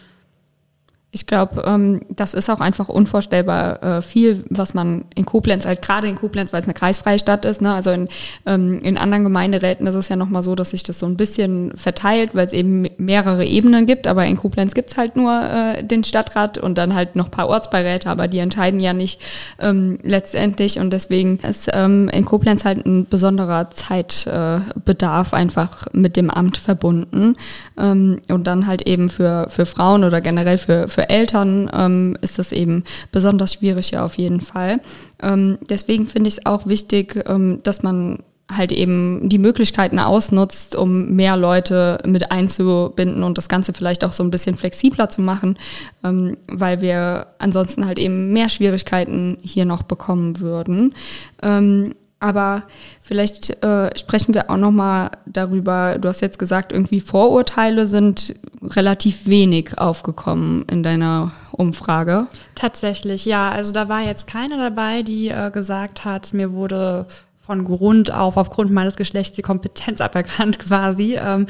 Ich glaube, ähm, das ist auch einfach unvorstellbar äh, viel, was man in Koblenz, halt gerade in Koblenz, weil es eine kreisfreie Stadt ist, ne? also in, ähm, in anderen Gemeinderäten ist es ja nochmal so, dass sich das so ein bisschen verteilt, weil es eben mehrere Ebenen gibt, aber in Koblenz gibt es halt nur äh, den Stadtrat und dann halt noch paar Ortsbeiräte, aber die entscheiden ja nicht ähm, letztendlich. Und deswegen ist ähm, in Koblenz halt ein besonderer Zeitbedarf äh, einfach mit dem Amt verbunden. Ähm, und dann halt eben für, für Frauen oder generell für, für Eltern ähm, ist das eben besonders schwierig ja auf jeden Fall. Ähm, deswegen finde ich es auch wichtig, ähm, dass man halt eben die Möglichkeiten ausnutzt, um mehr Leute mit einzubinden und das Ganze vielleicht auch so ein bisschen flexibler zu machen, ähm, weil wir ansonsten halt eben mehr Schwierigkeiten hier noch bekommen würden. Ähm, aber vielleicht äh, sprechen wir auch noch mal darüber. Du hast jetzt gesagt, irgendwie Vorurteile sind relativ wenig aufgekommen in deiner Umfrage. Tatsächlich, ja. Also da war jetzt keine dabei, die äh, gesagt hat, mir wurde von Grund auf, aufgrund meines Geschlechts, die Kompetenz aberkannt quasi. Ähm,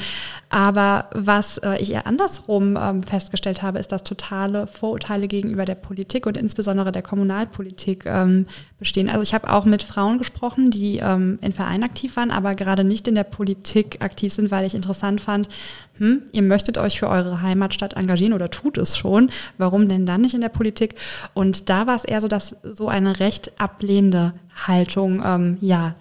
aber was äh, ich eher andersrum ähm, festgestellt habe, ist, dass totale Vorurteile gegenüber der Politik und insbesondere der Kommunalpolitik ähm, bestehen. Also ich habe auch mit Frauen gesprochen, die in Vereinen aktiv waren, aber gerade nicht in der Politik aktiv sind, weil ich interessant fand, hm, ihr möchtet euch für eure Heimatstadt engagieren oder tut es schon, warum denn dann nicht in der Politik? Und da war es eher so, dass so eine recht ablehnende Haltung, ähm, ja,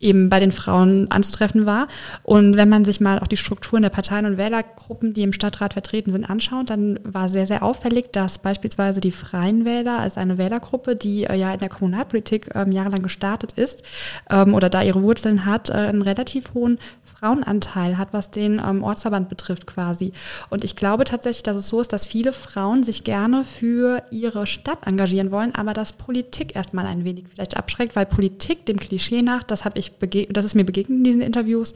eben bei den Frauen anzutreffen war. Und wenn man sich mal auch die Strukturen der Parteien und Wählergruppen, die im Stadtrat vertreten sind, anschaut, dann war sehr, sehr auffällig, dass beispielsweise die Freien Wähler als eine Wählergruppe, die äh, ja in der Kommunalpolitik ähm, jahrelang gestartet ist ähm, oder da ihre Wurzeln hat, äh, einen relativ hohen Frauenanteil hat, was den ähm, Ortsverband betrifft quasi. Und ich glaube tatsächlich, dass es so ist, dass viele Frauen sich gerne für ihre Stadt engagieren wollen, aber dass Politik erstmal ein wenig vielleicht abschreckt, weil Politik dem Klischee nach, das habe ich das ist mir begegnet in diesen Interviews,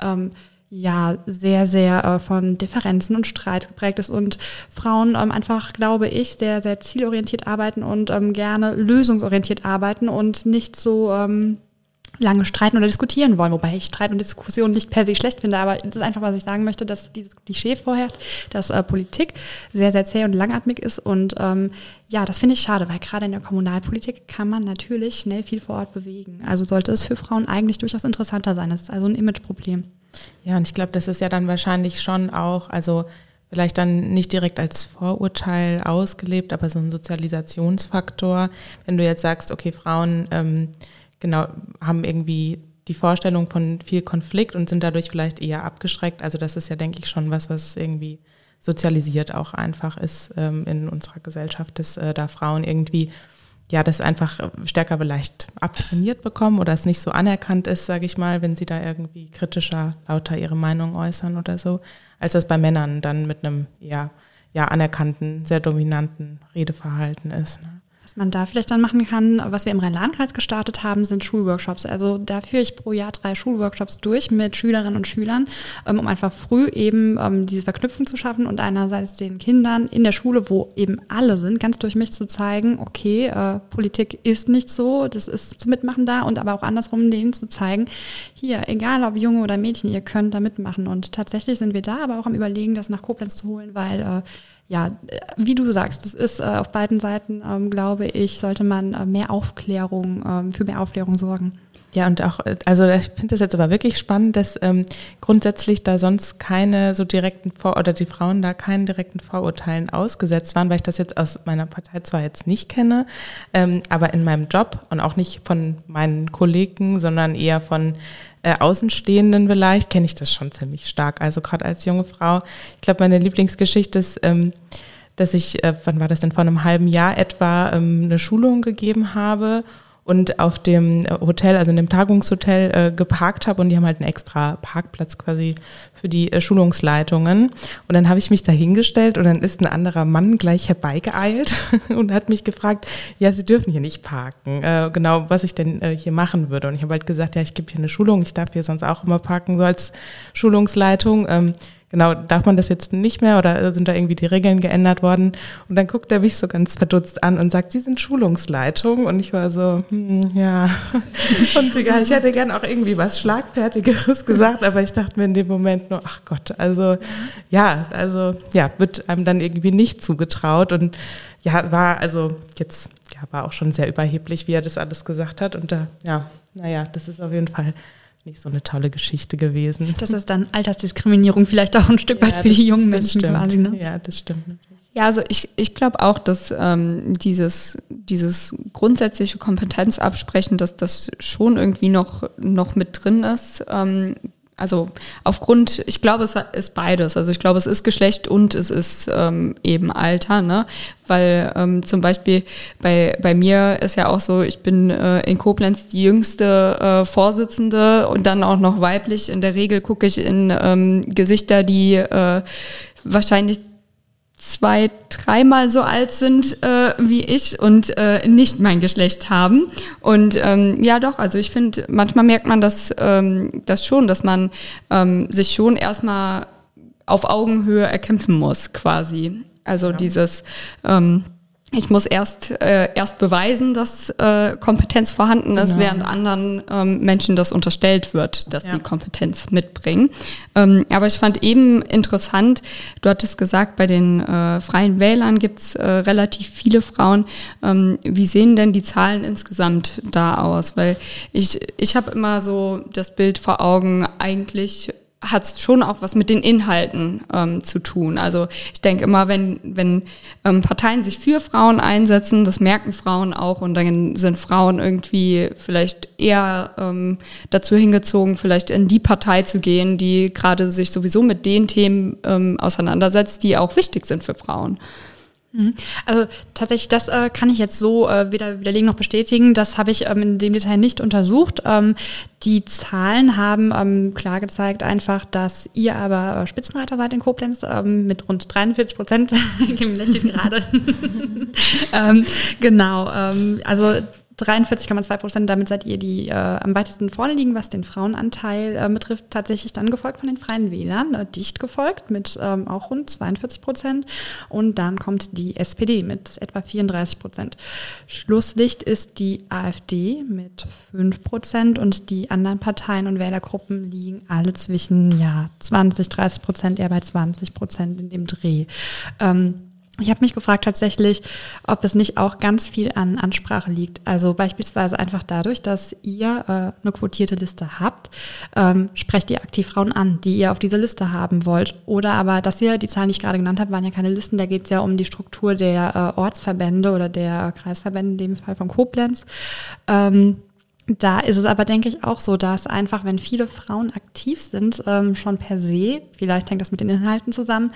ähm, ja, sehr, sehr äh, von Differenzen und Streit geprägt ist und Frauen ähm, einfach, glaube ich, sehr, sehr zielorientiert arbeiten und ähm, gerne lösungsorientiert arbeiten und nicht so ähm, lange streiten oder diskutieren wollen, wobei ich Streit und Diskussion nicht per se schlecht finde, aber das ist einfach, was ich sagen möchte, dass dieses Klischee vorherrscht, dass äh, Politik sehr, sehr zäh und langatmig ist und ähm, ja, das finde ich schade, weil gerade in der Kommunalpolitik kann man natürlich schnell viel vor Ort bewegen. Also sollte es für Frauen eigentlich durchaus interessanter sein. Das ist also ein Imageproblem. Ja, und ich glaube, das ist ja dann wahrscheinlich schon auch, also vielleicht dann nicht direkt als Vorurteil ausgelebt, aber so ein Sozialisationsfaktor. Wenn du jetzt sagst, okay, Frauen ähm, genau, haben irgendwie die Vorstellung von viel Konflikt und sind dadurch vielleicht eher abgeschreckt. Also das ist ja, denke ich, schon was, was irgendwie sozialisiert auch einfach ist ähm, in unserer Gesellschaft, dass äh, da Frauen irgendwie ja das einfach stärker vielleicht abtrainiert bekommen oder es nicht so anerkannt ist, sage ich mal, wenn sie da irgendwie kritischer, lauter ihre Meinung äußern oder so, als das bei Männern dann mit einem ja, ja anerkannten, sehr dominanten Redeverhalten ist. Ne? Was man da vielleicht dann machen kann, was wir im Rhein-Lahn-Kreis gestartet haben, sind Schulworkshops. Also da führe ich pro Jahr drei Schulworkshops durch mit Schülerinnen und Schülern, ähm, um einfach früh eben ähm, diese Verknüpfung zu schaffen und einerseits den Kindern in der Schule, wo eben alle sind, ganz durch mich zu zeigen, okay, äh, Politik ist nicht so, das ist zum Mitmachen da und aber auch andersrum denen zu zeigen, hier, egal ob Junge oder Mädchen, ihr könnt da mitmachen. Und tatsächlich sind wir da aber auch am Überlegen, das nach Koblenz zu holen, weil äh, ja, wie du sagst, es ist äh, auf beiden Seiten, ähm, glaube ich, sollte man äh, mehr Aufklärung, ähm, für mehr Aufklärung sorgen. Ja, und auch, äh, also ich finde das jetzt aber wirklich spannend, dass ähm, grundsätzlich da sonst keine so direkten Vor- oder die Frauen da keinen direkten Vorurteilen ausgesetzt waren, weil ich das jetzt aus meiner Partei zwar jetzt nicht kenne, ähm, aber in meinem Job und auch nicht von meinen Kollegen, sondern eher von äh, Außenstehenden vielleicht, kenne ich das schon ziemlich stark. Also gerade als junge Frau. Ich glaube, meine Lieblingsgeschichte ist, ähm, dass ich, äh, wann war das denn, vor einem halben Jahr etwa ähm, eine Schulung gegeben habe und auf dem äh, Hotel, also in dem Tagungshotel äh, geparkt habe und die haben halt einen extra Parkplatz quasi für die äh, Schulungsleitungen. Und dann habe ich mich da hingestellt und dann ist ein anderer Mann gleich herbeigeeilt und hat mich gefragt, ja, Sie dürfen hier nicht parken, äh, genau, was ich denn äh, hier machen würde. Und ich habe halt gesagt, ja, ich gebe hier eine Schulung, ich darf hier sonst auch immer parken, so als Schulungsleitung. Ähm, genau, darf man das jetzt nicht mehr oder sind da irgendwie die Regeln geändert worden? Und dann guckt er mich so ganz verdutzt an und sagt, Sie sind Schulungsleitung. Und ich war so, hm, ja. Und ja, ich hätte gern auch irgendwie was Schlagfertigeres gesagt, aber ich dachte mir in dem Moment nur, ach Gott, also ja, also ja, wird einem dann irgendwie nicht zugetraut. Und ja, war also jetzt, ja, war auch schon sehr überheblich, wie er das alles gesagt hat. Und da, ja, naja, das ist auf jeden Fall nicht so eine tolle Geschichte gewesen. Das ist dann Altersdiskriminierung vielleicht auch ein Stück weit ja, für die jungen Menschen quasi. Ne? Ja, das stimmt. Ja, also ich, ich glaube auch, dass ähm, dieses, dieses grundsätzliche Kompetenzabsprechen, dass das schon irgendwie noch, noch mit drin ist. Ähm, also aufgrund, ich glaube, es ist beides. Also ich glaube, es ist Geschlecht und es ist ähm, eben Alter, ne? Weil ähm, zum Beispiel bei, bei mir ist ja auch so, ich bin äh, in Koblenz die jüngste äh, Vorsitzende und dann auch noch weiblich. In der Regel gucke ich in ähm, Gesichter, die äh, wahrscheinlich zwei, dreimal so alt sind äh, wie ich und äh, nicht mein Geschlecht haben. Und ähm, ja, doch, also ich finde, manchmal merkt man das, ähm, das schon, dass man ähm, sich schon erstmal auf Augenhöhe erkämpfen muss, quasi. Also ja. dieses ähm, ich muss erst, äh, erst beweisen, dass äh, Kompetenz vorhanden ist, genau. während anderen ähm, Menschen das unterstellt wird, dass ja. die Kompetenz mitbringen. Ähm, aber ich fand eben interessant, du hattest gesagt, bei den äh, freien Wählern gibt's äh, relativ viele Frauen. Ähm, wie sehen denn die Zahlen insgesamt da aus? Weil ich, ich habe immer so das Bild vor Augen, eigentlich hat es schon auch was mit den Inhalten ähm, zu tun. Also ich denke immer, wenn, wenn ähm, Parteien sich für Frauen einsetzen, das merken Frauen auch und dann sind Frauen irgendwie vielleicht eher ähm, dazu hingezogen, vielleicht in die Partei zu gehen, die gerade sich sowieso mit den Themen ähm, auseinandersetzt, die auch wichtig sind für Frauen. Mhm. Also tatsächlich, das äh, kann ich jetzt so äh, weder widerlegen noch bestätigen. Das habe ich ähm, in dem Detail nicht untersucht. Ähm, die Zahlen haben ähm, klar gezeigt einfach, dass ihr aber äh, Spitzenreiter seid in Koblenz ähm, mit rund 43 Prozent. Kim lächelt gerade. ähm, genau. Ähm, also 43,2 Prozent, damit seid ihr die äh, am weitesten vorne liegen, was den Frauenanteil äh, betrifft, tatsächlich dann gefolgt von den Freien Wählern, äh, dicht gefolgt mit ähm, auch rund 42 Prozent und dann kommt die SPD mit etwa 34 Prozent. Schlusslicht ist die AfD mit 5 Prozent und die anderen Parteien und Wählergruppen liegen alle zwischen ja, 20, 30 Prozent, eher bei 20 Prozent in dem Dreh. Ähm, ich habe mich gefragt tatsächlich, ob es nicht auch ganz viel an Ansprache liegt. Also beispielsweise einfach dadurch, dass ihr äh, eine quotierte Liste habt, ähm, sprecht ihr aktiv Frauen an, die ihr auf diese Liste haben wollt. Oder aber, dass ihr, die Zahlen, die ich gerade genannt habe, waren ja keine Listen, da geht es ja um die Struktur der äh, Ortsverbände oder der Kreisverbände, in dem Fall von Koblenz. Ähm, da ist es aber, denke ich, auch so, dass einfach, wenn viele Frauen aktiv sind, ähm, schon per se, vielleicht hängt das mit den Inhalten zusammen,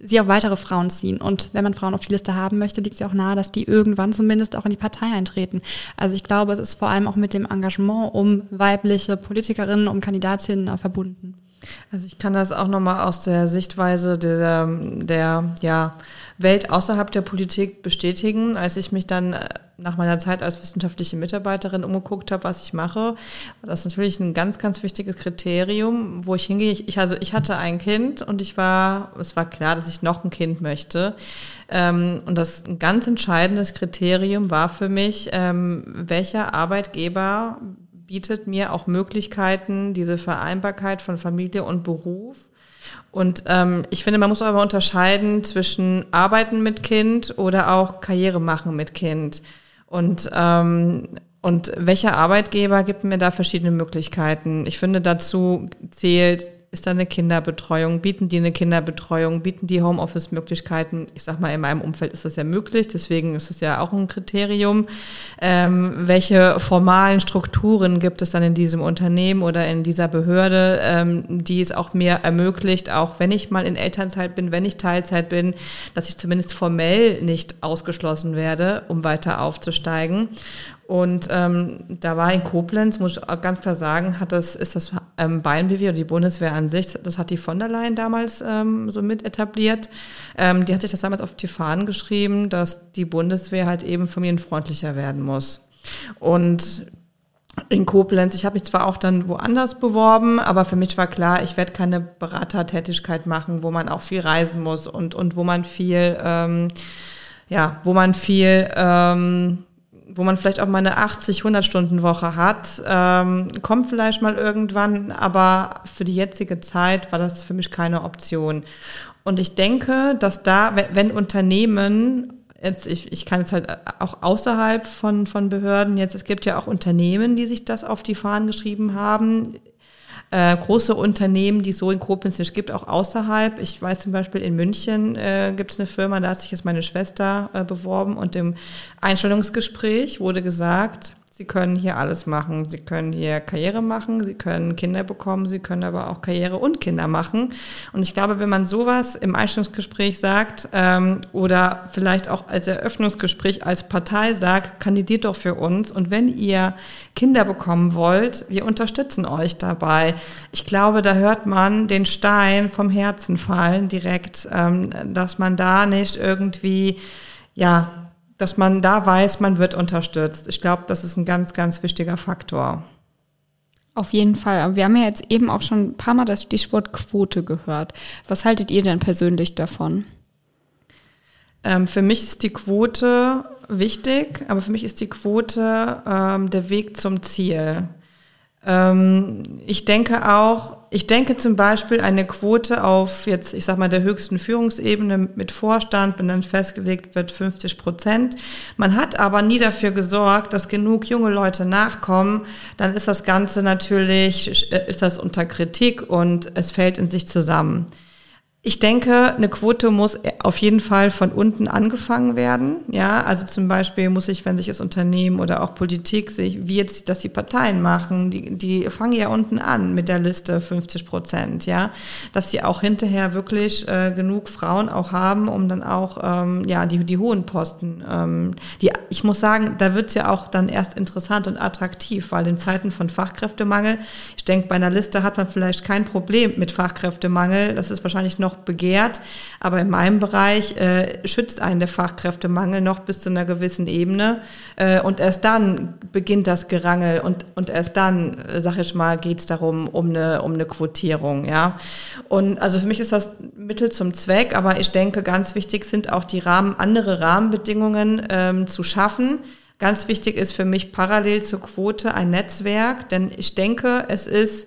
sie auch weitere Frauen ziehen. Und wenn man Frauen auf die Liste haben möchte, liegt es ja auch nahe, dass die irgendwann zumindest auch in die Partei eintreten. Also ich glaube, es ist vor allem auch mit dem Engagement um weibliche Politikerinnen, um Kandidatinnen verbunden. Also ich kann das auch nochmal aus der Sichtweise der, der ja, Welt außerhalb der Politik bestätigen. Als ich mich dann äh, nach meiner Zeit als wissenschaftliche Mitarbeiterin umgeguckt habe, was ich mache, das natürlich ein ganz, ganz wichtiges Kriterium, wo ich hingehe. Ich, also ich hatte ein Kind und ich war, es war klar, dass ich noch ein Kind möchte. Ähm, und das ein ganz entscheidendes Kriterium war für mich, ähm, welcher Arbeitgeber bietet mir auch Möglichkeiten, diese Vereinbarkeit von Familie und Beruf und ähm, ich finde, man muss aber unterscheiden zwischen Arbeiten mit Kind oder auch Karriere machen mit Kind. Und, ähm, und welcher Arbeitgeber gibt mir da verschiedene Möglichkeiten? Ich finde, dazu zählt ist da eine Kinderbetreuung? Bieten die eine Kinderbetreuung? Bieten die Homeoffice-Möglichkeiten? Ich sag mal, in meinem Umfeld ist das ja möglich, deswegen ist es ja auch ein Kriterium. Ähm, welche formalen Strukturen gibt es dann in diesem Unternehmen oder in dieser Behörde, ähm, die es auch mir ermöglicht, auch wenn ich mal in Elternzeit bin, wenn ich Teilzeit bin, dass ich zumindest formell nicht ausgeschlossen werde, um weiter aufzusteigen. Und ähm, da war in Koblenz, muss ich auch ganz klar sagen, hat das, ist das ähm, BayernBW oder die Bundeswehr an sich, das hat die von der Leyen damals ähm, so mit etabliert. Ähm, die hat sich das damals auf die Fahnen geschrieben, dass die Bundeswehr halt eben familienfreundlicher werden muss. Und in Koblenz. Ich habe mich zwar auch dann woanders beworben, aber für mich war klar, ich werde keine Beratertätigkeit machen, wo man auch viel reisen muss und, und wo man viel, ähm, ja, wo man viel, ähm, wo man vielleicht auch mal eine 80, 100 Stunden Woche hat, ähm, kommt vielleicht mal irgendwann, aber für die jetzige Zeit war das für mich keine Option. Und ich denke, dass da, wenn Unternehmen jetzt, ich, ich kann es halt auch außerhalb von, von Behörden jetzt, es gibt ja auch Unternehmen, die sich das auf die Fahnen geschrieben haben. Äh, große Unternehmen, die es so in Koblenz nicht gibt, auch außerhalb. Ich weiß zum Beispiel in München äh, gibt es eine Firma, da hat sich jetzt meine Schwester äh, beworben und im Einstellungsgespräch wurde gesagt, Sie können hier alles machen. Sie können hier Karriere machen, Sie können Kinder bekommen, Sie können aber auch Karriere und Kinder machen. Und ich glaube, wenn man sowas im Einstellungsgespräch sagt ähm, oder vielleicht auch als Eröffnungsgespräch als Partei sagt, kandidiert doch für uns. Und wenn ihr Kinder bekommen wollt, wir unterstützen euch dabei. Ich glaube, da hört man den Stein vom Herzen fallen direkt, ähm, dass man da nicht irgendwie, ja, dass man da weiß, man wird unterstützt. Ich glaube, das ist ein ganz, ganz wichtiger Faktor. Auf jeden Fall. Wir haben ja jetzt eben auch schon ein paar Mal das Stichwort Quote gehört. Was haltet ihr denn persönlich davon? Ähm, für mich ist die Quote wichtig, aber für mich ist die Quote ähm, der Weg zum Ziel. Ähm, ich denke auch, ich denke zum Beispiel eine Quote auf jetzt, ich sag mal, der höchsten Führungsebene mit Vorstand, wenn dann festgelegt wird 50 Prozent. Man hat aber nie dafür gesorgt, dass genug junge Leute nachkommen. Dann ist das Ganze natürlich, ist das unter Kritik und es fällt in sich zusammen. Ich denke, eine Quote muss auf jeden Fall von unten angefangen werden. Ja, also zum Beispiel muss ich, wenn sich das Unternehmen oder auch Politik sich, wie jetzt das die Parteien machen, die, die fangen ja unten an mit der Liste 50 Prozent, ja, dass sie auch hinterher wirklich äh, genug Frauen auch haben, um dann auch ähm, ja die die hohen Posten. Ähm, die, ich muss sagen, da wird's ja auch dann erst interessant und attraktiv, weil in Zeiten von Fachkräftemangel, ich denke, bei einer Liste hat man vielleicht kein Problem mit Fachkräftemangel. Das ist wahrscheinlich noch begehrt. Aber in meinem Bereich äh, schützt einen der Fachkräftemangel noch bis zu einer gewissen Ebene. Äh, und erst dann beginnt das Gerangel und, und erst dann, äh, sag ich mal, geht es darum, um eine, um eine Quotierung. Ja? Und also für mich ist das Mittel zum Zweck, aber ich denke, ganz wichtig sind auch die Rahmen, andere Rahmenbedingungen ähm, zu schaffen. Ganz wichtig ist für mich parallel zur Quote ein Netzwerk, denn ich denke, es ist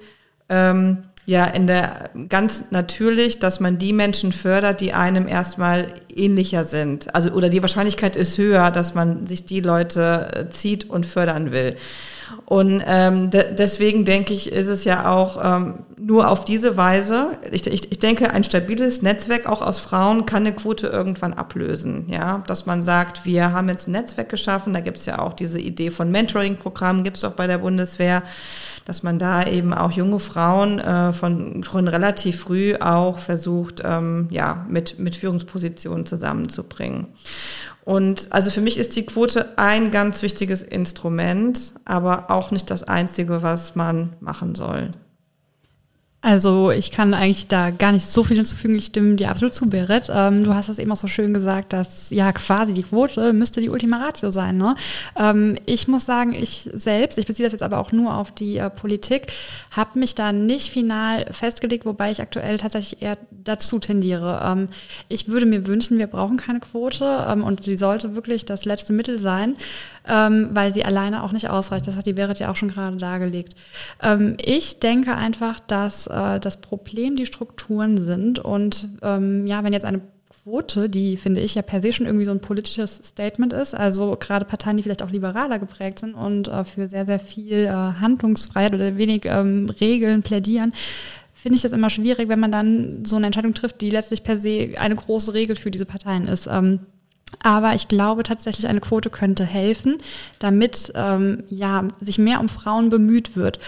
ähm, ja in der ganz natürlich, dass man die Menschen fördert, die einem erstmal ähnlicher sind. Also oder die Wahrscheinlichkeit ist höher, dass man sich die Leute äh, zieht und fördern will. Und ähm, de deswegen denke ich, ist es ja auch ähm, nur auf diese Weise, ich, ich, ich denke, ein stabiles Netzwerk auch aus Frauen kann eine Quote irgendwann ablösen. Ja, dass man sagt, wir haben jetzt ein Netzwerk geschaffen, da gibt es ja auch diese Idee von Mentoring-Programmen, gibt es auch bei der Bundeswehr dass man da eben auch junge Frauen äh, von schon relativ früh auch versucht, ähm, ja, mit, mit Führungspositionen zusammenzubringen. Und also für mich ist die Quote ein ganz wichtiges Instrument, aber auch nicht das einzige, was man machen soll. Also ich kann eigentlich da gar nicht so viel hinzufügen. Ich stimme dir absolut zu, Berit. Ähm, du hast es eben auch so schön gesagt, dass ja quasi die Quote müsste die Ultima Ratio sein. Ne? Ähm, ich muss sagen, ich selbst, ich beziehe das jetzt aber auch nur auf die äh, Politik, habe mich da nicht final festgelegt, wobei ich aktuell tatsächlich eher dazu tendiere. Ähm, ich würde mir wünschen, wir brauchen keine Quote ähm, und sie sollte wirklich das letzte Mittel sein ähm, weil sie alleine auch nicht ausreicht. Das hat die Berit ja auch schon gerade dargelegt. Ähm, ich denke einfach, dass äh, das Problem die Strukturen sind und ähm, ja, wenn jetzt eine Quote, die finde ich ja per se schon irgendwie so ein politisches Statement ist, also gerade Parteien, die vielleicht auch liberaler geprägt sind und äh, für sehr, sehr viel äh, Handlungsfreiheit oder wenig ähm, Regeln plädieren, finde ich das immer schwierig, wenn man dann so eine Entscheidung trifft, die letztlich per se eine große Regel für diese Parteien ist. Ähm, aber ich glaube tatsächlich, eine Quote könnte helfen, damit ähm, ja, sich mehr um Frauen bemüht wird.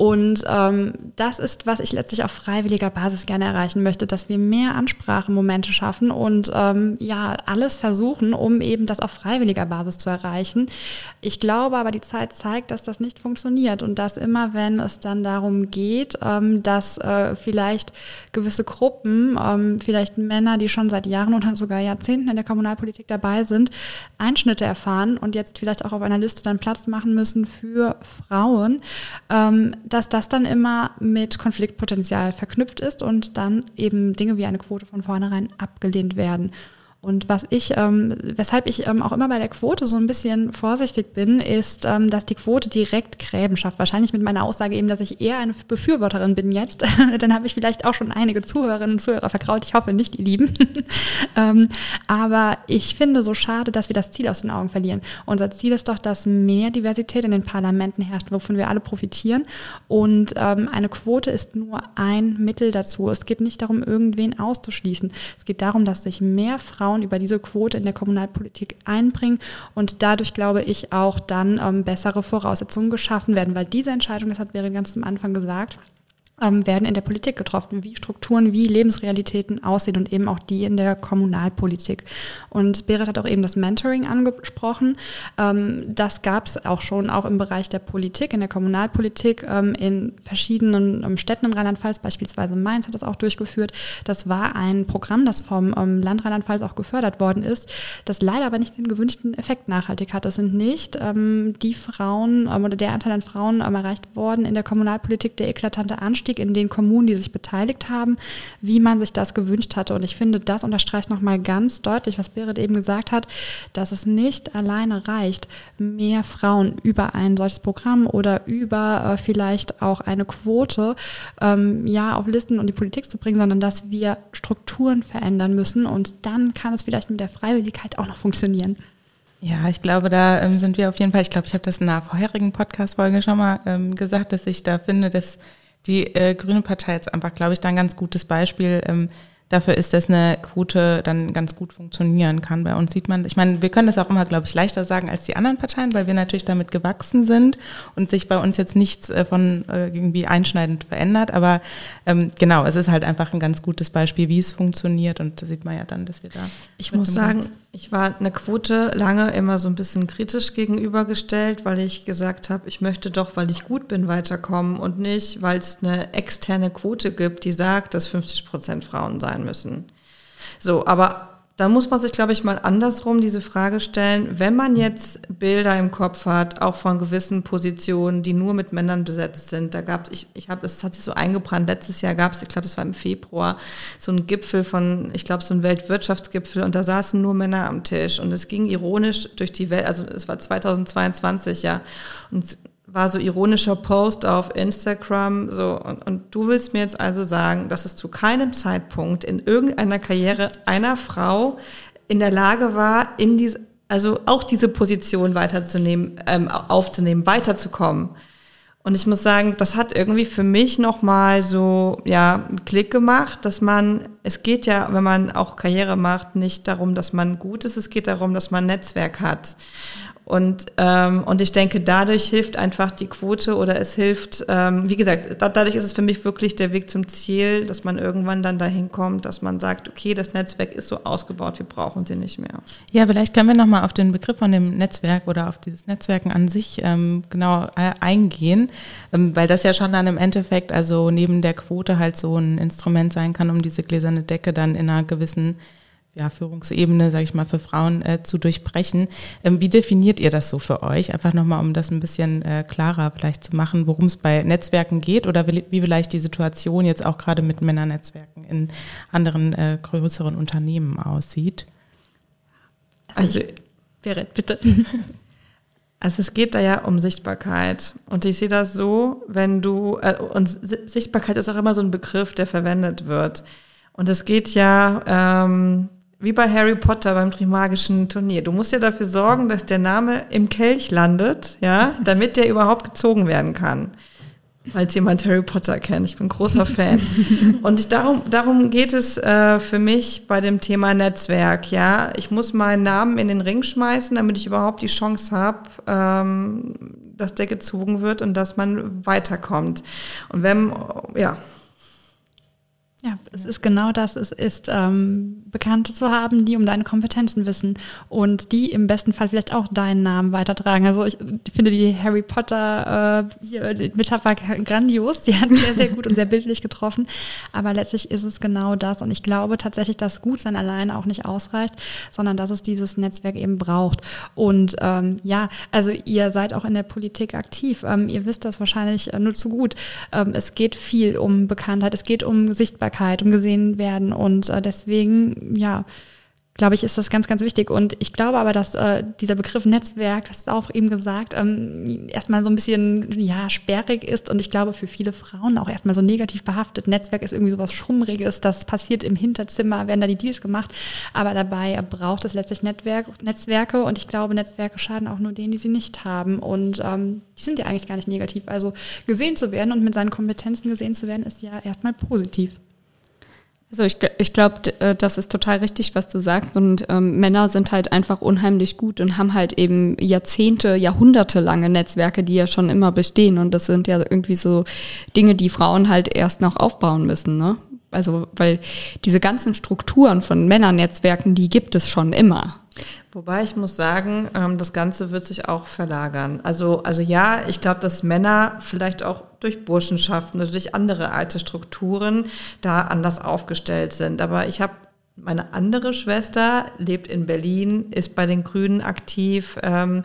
Und ähm, das ist, was ich letztlich auf freiwilliger Basis gerne erreichen möchte, dass wir mehr Ansprachemomente schaffen und ähm, ja, alles versuchen, um eben das auf freiwilliger Basis zu erreichen. Ich glaube aber, die Zeit zeigt, dass das nicht funktioniert und dass immer, wenn es dann darum geht, ähm, dass äh, vielleicht gewisse Gruppen, ähm, vielleicht Männer, die schon seit Jahren oder sogar Jahrzehnten in der Kommunalpolitik dabei sind, Einschnitte erfahren und jetzt vielleicht auch auf einer Liste dann Platz machen müssen für Frauen, ähm, dass das dann immer mit Konfliktpotenzial verknüpft ist und dann eben Dinge wie eine Quote von vornherein abgelehnt werden. Und was ich, ähm, weshalb ich ähm, auch immer bei der Quote so ein bisschen vorsichtig bin, ist, ähm, dass die Quote direkt Gräben schafft. Wahrscheinlich mit meiner Aussage eben, dass ich eher eine Befürworterin bin jetzt. Dann habe ich vielleicht auch schon einige Zuhörerinnen und Zuhörer verkraut. Ich hoffe nicht, die lieben. ähm, aber ich finde so schade, dass wir das Ziel aus den Augen verlieren. Unser Ziel ist doch, dass mehr Diversität in den Parlamenten herrscht, wovon wir alle profitieren. Und ähm, eine Quote ist nur ein Mittel dazu. Es geht nicht darum, irgendwen auszuschließen. Es geht darum, dass sich mehr Frauen Frauen über diese Quote in der Kommunalpolitik einbringen und dadurch glaube ich auch dann ähm, bessere Voraussetzungen geschaffen werden, weil diese Entscheidung, das hat Berit ganz am Anfang gesagt, ähm, werden in der Politik getroffen, wie Strukturen, wie Lebensrealitäten aussehen und eben auch die in der Kommunalpolitik. Und Berit hat auch eben das Mentoring angesprochen. Ähm, das gab es auch schon auch im Bereich der Politik, in der Kommunalpolitik, ähm, in verschiedenen ähm, Städten in Rheinland-Pfalz, beispielsweise Mainz hat das auch durchgeführt. Das war ein Programm, das vom ähm, Land Rheinland-Pfalz auch gefördert worden ist, das leider aber nicht den gewünschten Effekt nachhaltig hat. Das sind nicht ähm, die Frauen oder der Anteil an Frauen erreicht worden in der Kommunalpolitik, der eklatante Anstieg Anstieg in den Kommunen, die sich beteiligt haben, wie man sich das gewünscht hatte. Und ich finde, das unterstreicht nochmal ganz deutlich, was Berit eben gesagt hat, dass es nicht alleine reicht, mehr Frauen über ein solches Programm oder über äh, vielleicht auch eine Quote ähm, ja auf Listen und die Politik zu bringen, sondern dass wir Strukturen verändern müssen und dann kann es vielleicht mit der Freiwilligkeit auch noch funktionieren. Ja, ich glaube, da ähm, sind wir auf jeden Fall, ich glaube, ich habe das in einer vorherigen Podcast-Folge schon mal ähm, gesagt, dass ich da finde, dass die äh, Grüne Partei jetzt einfach, glaube ich, da ein ganz gutes Beispiel. Ähm, dafür ist, dass eine Quote dann ganz gut funktionieren kann. Bei uns sieht man, ich meine, wir können das auch immer, glaube ich, leichter sagen als die anderen Parteien, weil wir natürlich damit gewachsen sind und sich bei uns jetzt nichts äh, von äh, irgendwie einschneidend verändert. Aber ähm, genau, es ist halt einfach ein ganz gutes Beispiel, wie es funktioniert und da sieht man ja dann, dass wir da. Ich muss sagen, ich war eine Quote lange immer so ein bisschen kritisch gegenübergestellt, weil ich gesagt habe, ich möchte doch, weil ich gut bin, weiterkommen und nicht, weil es eine externe Quote gibt, die sagt, dass 50 Prozent Frauen sein müssen. So, aber da muss man sich, glaube ich, mal andersrum diese Frage stellen, wenn man jetzt Bilder im Kopf hat, auch von gewissen Positionen, die nur mit Männern besetzt sind. Da gab es, ich, ich habe, es hat sich so eingebrannt. Letztes Jahr gab es, ich glaube, das war im Februar, so ein Gipfel von, ich glaube, so ein Weltwirtschaftsgipfel und da saßen nur Männer am Tisch und es ging ironisch durch die Welt, also es war 2022, ja. Und war so ironischer Post auf Instagram, so, und, und du willst mir jetzt also sagen, dass es zu keinem Zeitpunkt in irgendeiner Karriere einer Frau in der Lage war, in diese, also auch diese Position weiterzunehmen, ähm, aufzunehmen, weiterzukommen. Und ich muss sagen, das hat irgendwie für mich nochmal so, ja, einen Klick gemacht, dass man, es geht ja, wenn man auch Karriere macht, nicht darum, dass man gut ist, es geht darum, dass man ein Netzwerk hat. Und, ähm, und ich denke, dadurch hilft einfach die Quote oder es hilft, ähm, wie gesagt, da, dadurch ist es für mich wirklich der Weg zum Ziel, dass man irgendwann dann dahin kommt, dass man sagt, okay, das Netzwerk ist so ausgebaut, wir brauchen sie nicht mehr. Ja, vielleicht können wir nochmal auf den Begriff von dem Netzwerk oder auf dieses Netzwerken an sich ähm, genau eingehen, ähm, weil das ja schon dann im Endeffekt, also neben der Quote halt so ein Instrument sein kann, um diese gläserne Decke dann in einer gewissen ja, Führungsebene, sage ich mal, für Frauen äh, zu durchbrechen. Ähm, wie definiert ihr das so für euch? Einfach nochmal, um das ein bisschen äh, klarer vielleicht zu machen, worum es bei Netzwerken geht oder wie, wie, vielleicht die Situation jetzt auch gerade mit Männernetzwerken in anderen äh, größeren Unternehmen aussieht. Also, Berit, bitte. Also es geht da ja um Sichtbarkeit. Und ich sehe das so, wenn du, äh, und Sichtbarkeit ist auch immer so ein Begriff, der verwendet wird. Und es geht ja, ähm, wie bei Harry Potter beim Trimagischen Turnier. Du musst ja dafür sorgen, dass der Name im Kelch landet, ja, damit der überhaupt gezogen werden kann. Falls jemand Harry Potter kennt, ich bin großer Fan. Und darum, darum geht es äh, für mich bei dem Thema Netzwerk. Ja, ich muss meinen Namen in den Ring schmeißen, damit ich überhaupt die Chance habe, ähm, dass der gezogen wird und dass man weiterkommt. Und wenn, ja, ja, es ist genau das. Es ist ähm, Bekannte zu haben, die um deine Kompetenzen wissen und die im besten Fall vielleicht auch deinen Namen weitertragen. Also ich finde die Harry Potter äh, Metapher grandios. Die hat sehr, sehr gut und sehr bildlich getroffen. Aber letztlich ist es genau das. Und ich glaube tatsächlich, dass Gutsein alleine auch nicht ausreicht, sondern dass es dieses Netzwerk eben braucht. Und ähm, ja, also ihr seid auch in der Politik aktiv. Ähm, ihr wisst das wahrscheinlich nur zu gut. Ähm, es geht viel um Bekanntheit. Es geht um Sichtbarkeit. Sichtbarkeit und gesehen werden. Und äh, deswegen, ja, glaube ich, ist das ganz, ganz wichtig. Und ich glaube aber, dass äh, dieser Begriff Netzwerk, das ist auch eben gesagt, ähm, erstmal so ein bisschen ja, sperrig ist und ich glaube für viele Frauen auch erstmal so negativ behaftet. Netzwerk ist irgendwie so was Schummriges, das passiert im Hinterzimmer, werden da die Deals gemacht. Aber dabei braucht es letztlich Netzwerk, Netzwerke und ich glaube, Netzwerke schaden auch nur denen, die sie nicht haben. Und ähm, die sind ja eigentlich gar nicht negativ. Also gesehen zu werden und mit seinen Kompetenzen gesehen zu werden, ist ja erstmal positiv. Also ich, ich glaube, äh, das ist total richtig, was du sagst. Und ähm, Männer sind halt einfach unheimlich gut und haben halt eben Jahrzehnte, Jahrhunderte lange Netzwerke, die ja schon immer bestehen. Und das sind ja irgendwie so Dinge, die Frauen halt erst noch aufbauen müssen. Ne? Also weil diese ganzen Strukturen von Männernetzwerken, die gibt es schon immer. Wobei ich muss sagen, ähm, das Ganze wird sich auch verlagern. Also, also ja, ich glaube, dass Männer vielleicht auch durch Burschenschaften oder durch andere alte Strukturen da anders aufgestellt sind. Aber ich habe meine andere Schwester, lebt in Berlin, ist bei den Grünen aktiv. Ähm,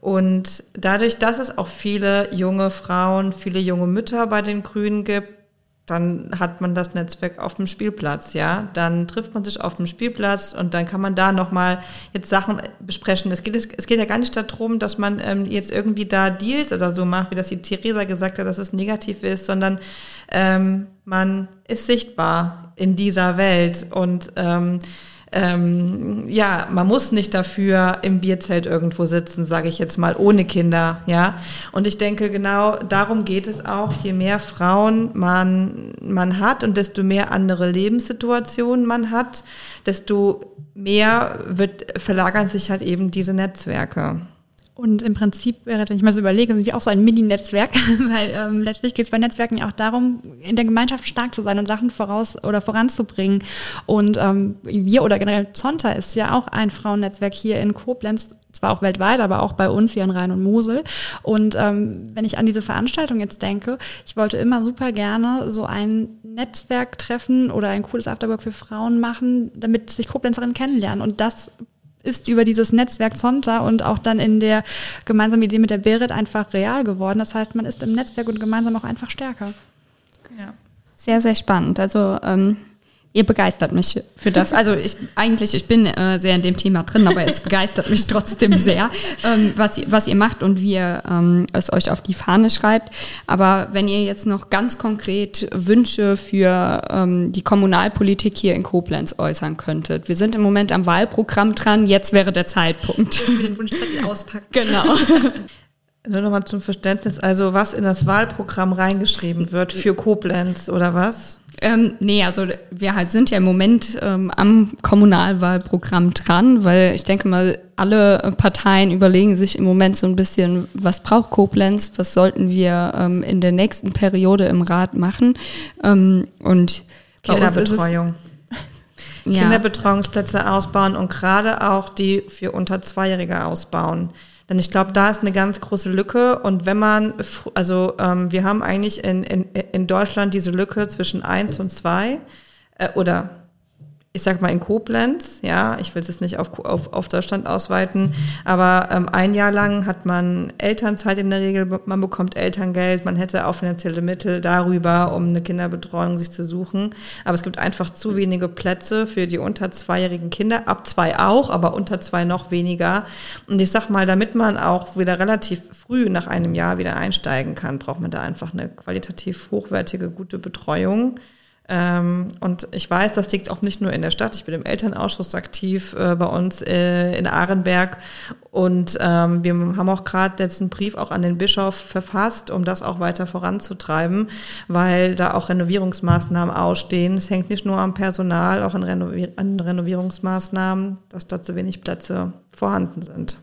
und dadurch, dass es auch viele junge Frauen, viele junge Mütter bei den Grünen gibt, dann hat man das Netzwerk auf dem Spielplatz, ja. Dann trifft man sich auf dem Spielplatz und dann kann man da nochmal jetzt Sachen besprechen. Es geht, es geht ja gar nicht darum, dass man ähm, jetzt irgendwie da Deals oder so macht, wie das die Theresa gesagt hat, dass es negativ ist, sondern ähm, man ist sichtbar in dieser Welt und ähm, ähm, ja, man muss nicht dafür im Bierzelt irgendwo sitzen, sage ich jetzt mal, ohne Kinder, ja. Und ich denke, genau darum geht es auch. Je mehr Frauen man, man hat und desto mehr andere Lebenssituationen man hat, desto mehr wird, verlagern sich halt eben diese Netzwerke. Und im Prinzip wäre, wenn ich mal so überlege, sind wir auch so ein Mini-Netzwerk, weil ähm, letztlich geht es bei Netzwerken ja auch darum, in der Gemeinschaft stark zu sein und Sachen voraus oder voranzubringen. Und ähm, wir oder generell Zonta ist ja auch ein Frauennetzwerk hier in Koblenz, zwar auch weltweit, aber auch bei uns hier in Rhein und Mosel. Und ähm, wenn ich an diese Veranstaltung jetzt denke, ich wollte immer super gerne so ein Netzwerk treffen oder ein cooles Afterwork für Frauen machen, damit sich Koblenzerinnen kennenlernen. Und das ist über dieses Netzwerk Zonta und auch dann in der gemeinsamen Idee mit der Berit einfach real geworden. Das heißt, man ist im Netzwerk und gemeinsam auch einfach stärker. Ja. Sehr, sehr spannend. Also ähm, ihr begeistert mich für das. Also ich eigentlich, ich bin äh, sehr in dem Thema drin, aber es begeistert mich trotzdem sehr, ähm, was, was ihr macht und wie ihr ähm, es euch auf die Fahne schreibt. Aber wenn ihr jetzt noch ganz konkret Wünsche für ähm, die Kommunalpolitik hier in Koblenz äußern könntet. Wir sind im Moment am Wahlprogramm dran, jetzt wäre der Zeitpunkt. Den Wunschzettel auspacken. Genau. Nur nochmal zum Verständnis, also was in das Wahlprogramm reingeschrieben wird für Koblenz oder was? Ähm, nee, also wir halt sind ja im Moment ähm, am Kommunalwahlprogramm dran, weil ich denke mal, alle Parteien überlegen sich im Moment so ein bisschen, was braucht Koblenz, was sollten wir ähm, in der nächsten Periode im Rat machen. Ähm, und Kinderbetreuung. Kinderbetreuungsplätze ausbauen und gerade auch die für unter Zweijährige ausbauen. Denn ich glaube, da ist eine ganz große Lücke. Und wenn man, also ähm, wir haben eigentlich in, in, in Deutschland diese Lücke zwischen eins und zwei äh, oder ich sag mal in Koblenz, ja, ich will es jetzt nicht auf, auf, auf Deutschland ausweiten, aber ähm, ein Jahr lang hat man Elternzeit in der Regel, man bekommt Elterngeld, man hätte auch finanzielle Mittel darüber, um eine Kinderbetreuung sich zu suchen. Aber es gibt einfach zu wenige Plätze für die unter zweijährigen Kinder, ab zwei auch, aber unter zwei noch weniger. Und ich sag mal, damit man auch wieder relativ früh nach einem Jahr wieder einsteigen kann, braucht man da einfach eine qualitativ hochwertige, gute Betreuung. Ähm, und ich weiß, das liegt auch nicht nur in der Stadt. Ich bin im Elternausschuss aktiv äh, bei uns äh, in Arenberg. Und ähm, wir haben auch gerade jetzt einen Brief auch an den Bischof verfasst, um das auch weiter voranzutreiben, weil da auch Renovierungsmaßnahmen ausstehen. Es hängt nicht nur am Personal, auch an, Renovier an Renovierungsmaßnahmen, dass da zu wenig Plätze vorhanden sind.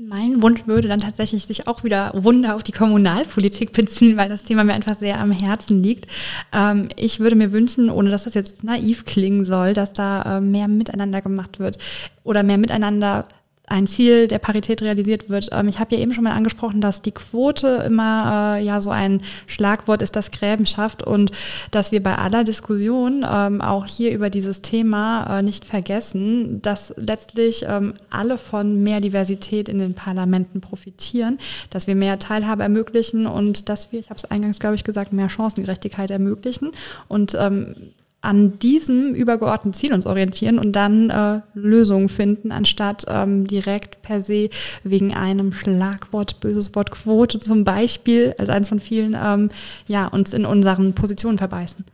Mein Wunsch würde dann tatsächlich sich auch wieder Wunder auf die Kommunalpolitik beziehen, weil das Thema mir einfach sehr am Herzen liegt. Ähm, ich würde mir wünschen, ohne dass das jetzt naiv klingen soll, dass da äh, mehr miteinander gemacht wird oder mehr miteinander ein Ziel der Parität realisiert wird. Ähm, ich habe ja eben schon mal angesprochen, dass die Quote immer äh, ja so ein Schlagwort ist, das Gräben schafft und dass wir bei aller Diskussion ähm, auch hier über dieses Thema äh, nicht vergessen, dass letztlich ähm, alle von mehr Diversität in den Parlamenten profitieren, dass wir mehr Teilhabe ermöglichen und dass wir, ich habe es eingangs glaube ich gesagt, mehr Chancengerechtigkeit ermöglichen und ähm, an diesem übergeordneten Ziel uns orientieren und dann äh, Lösungen finden, anstatt ähm, direkt per se wegen einem Schlagwort, böses Wort Quote zum Beispiel, als eines von vielen, ähm, ja, uns in unseren Positionen verbeißen.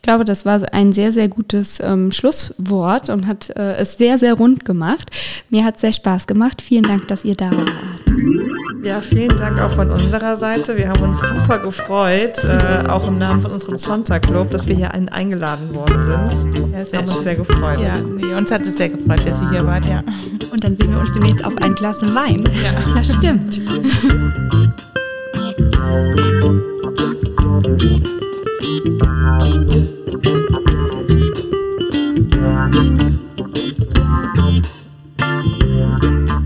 Ich glaube, das war ein sehr, sehr gutes ähm, Schlusswort und hat äh, es sehr, sehr rund gemacht. Mir hat es sehr Spaß gemacht. Vielen Dank, dass ihr da wart. Ja, vielen Dank auch von unserer Seite. Wir haben uns super gefreut, äh, auch im Namen von unserem Sonntag-Club, dass wir hier ein eingeladen worden sind. Ja, sehr wir haben uns sehr gefreut. Ja, nee, uns hat es sehr gefreut, dass ihr hier wart, ja. Und dann sehen wir uns demnächst auf ein Glas Wein. Ja, das stimmt. Thank you.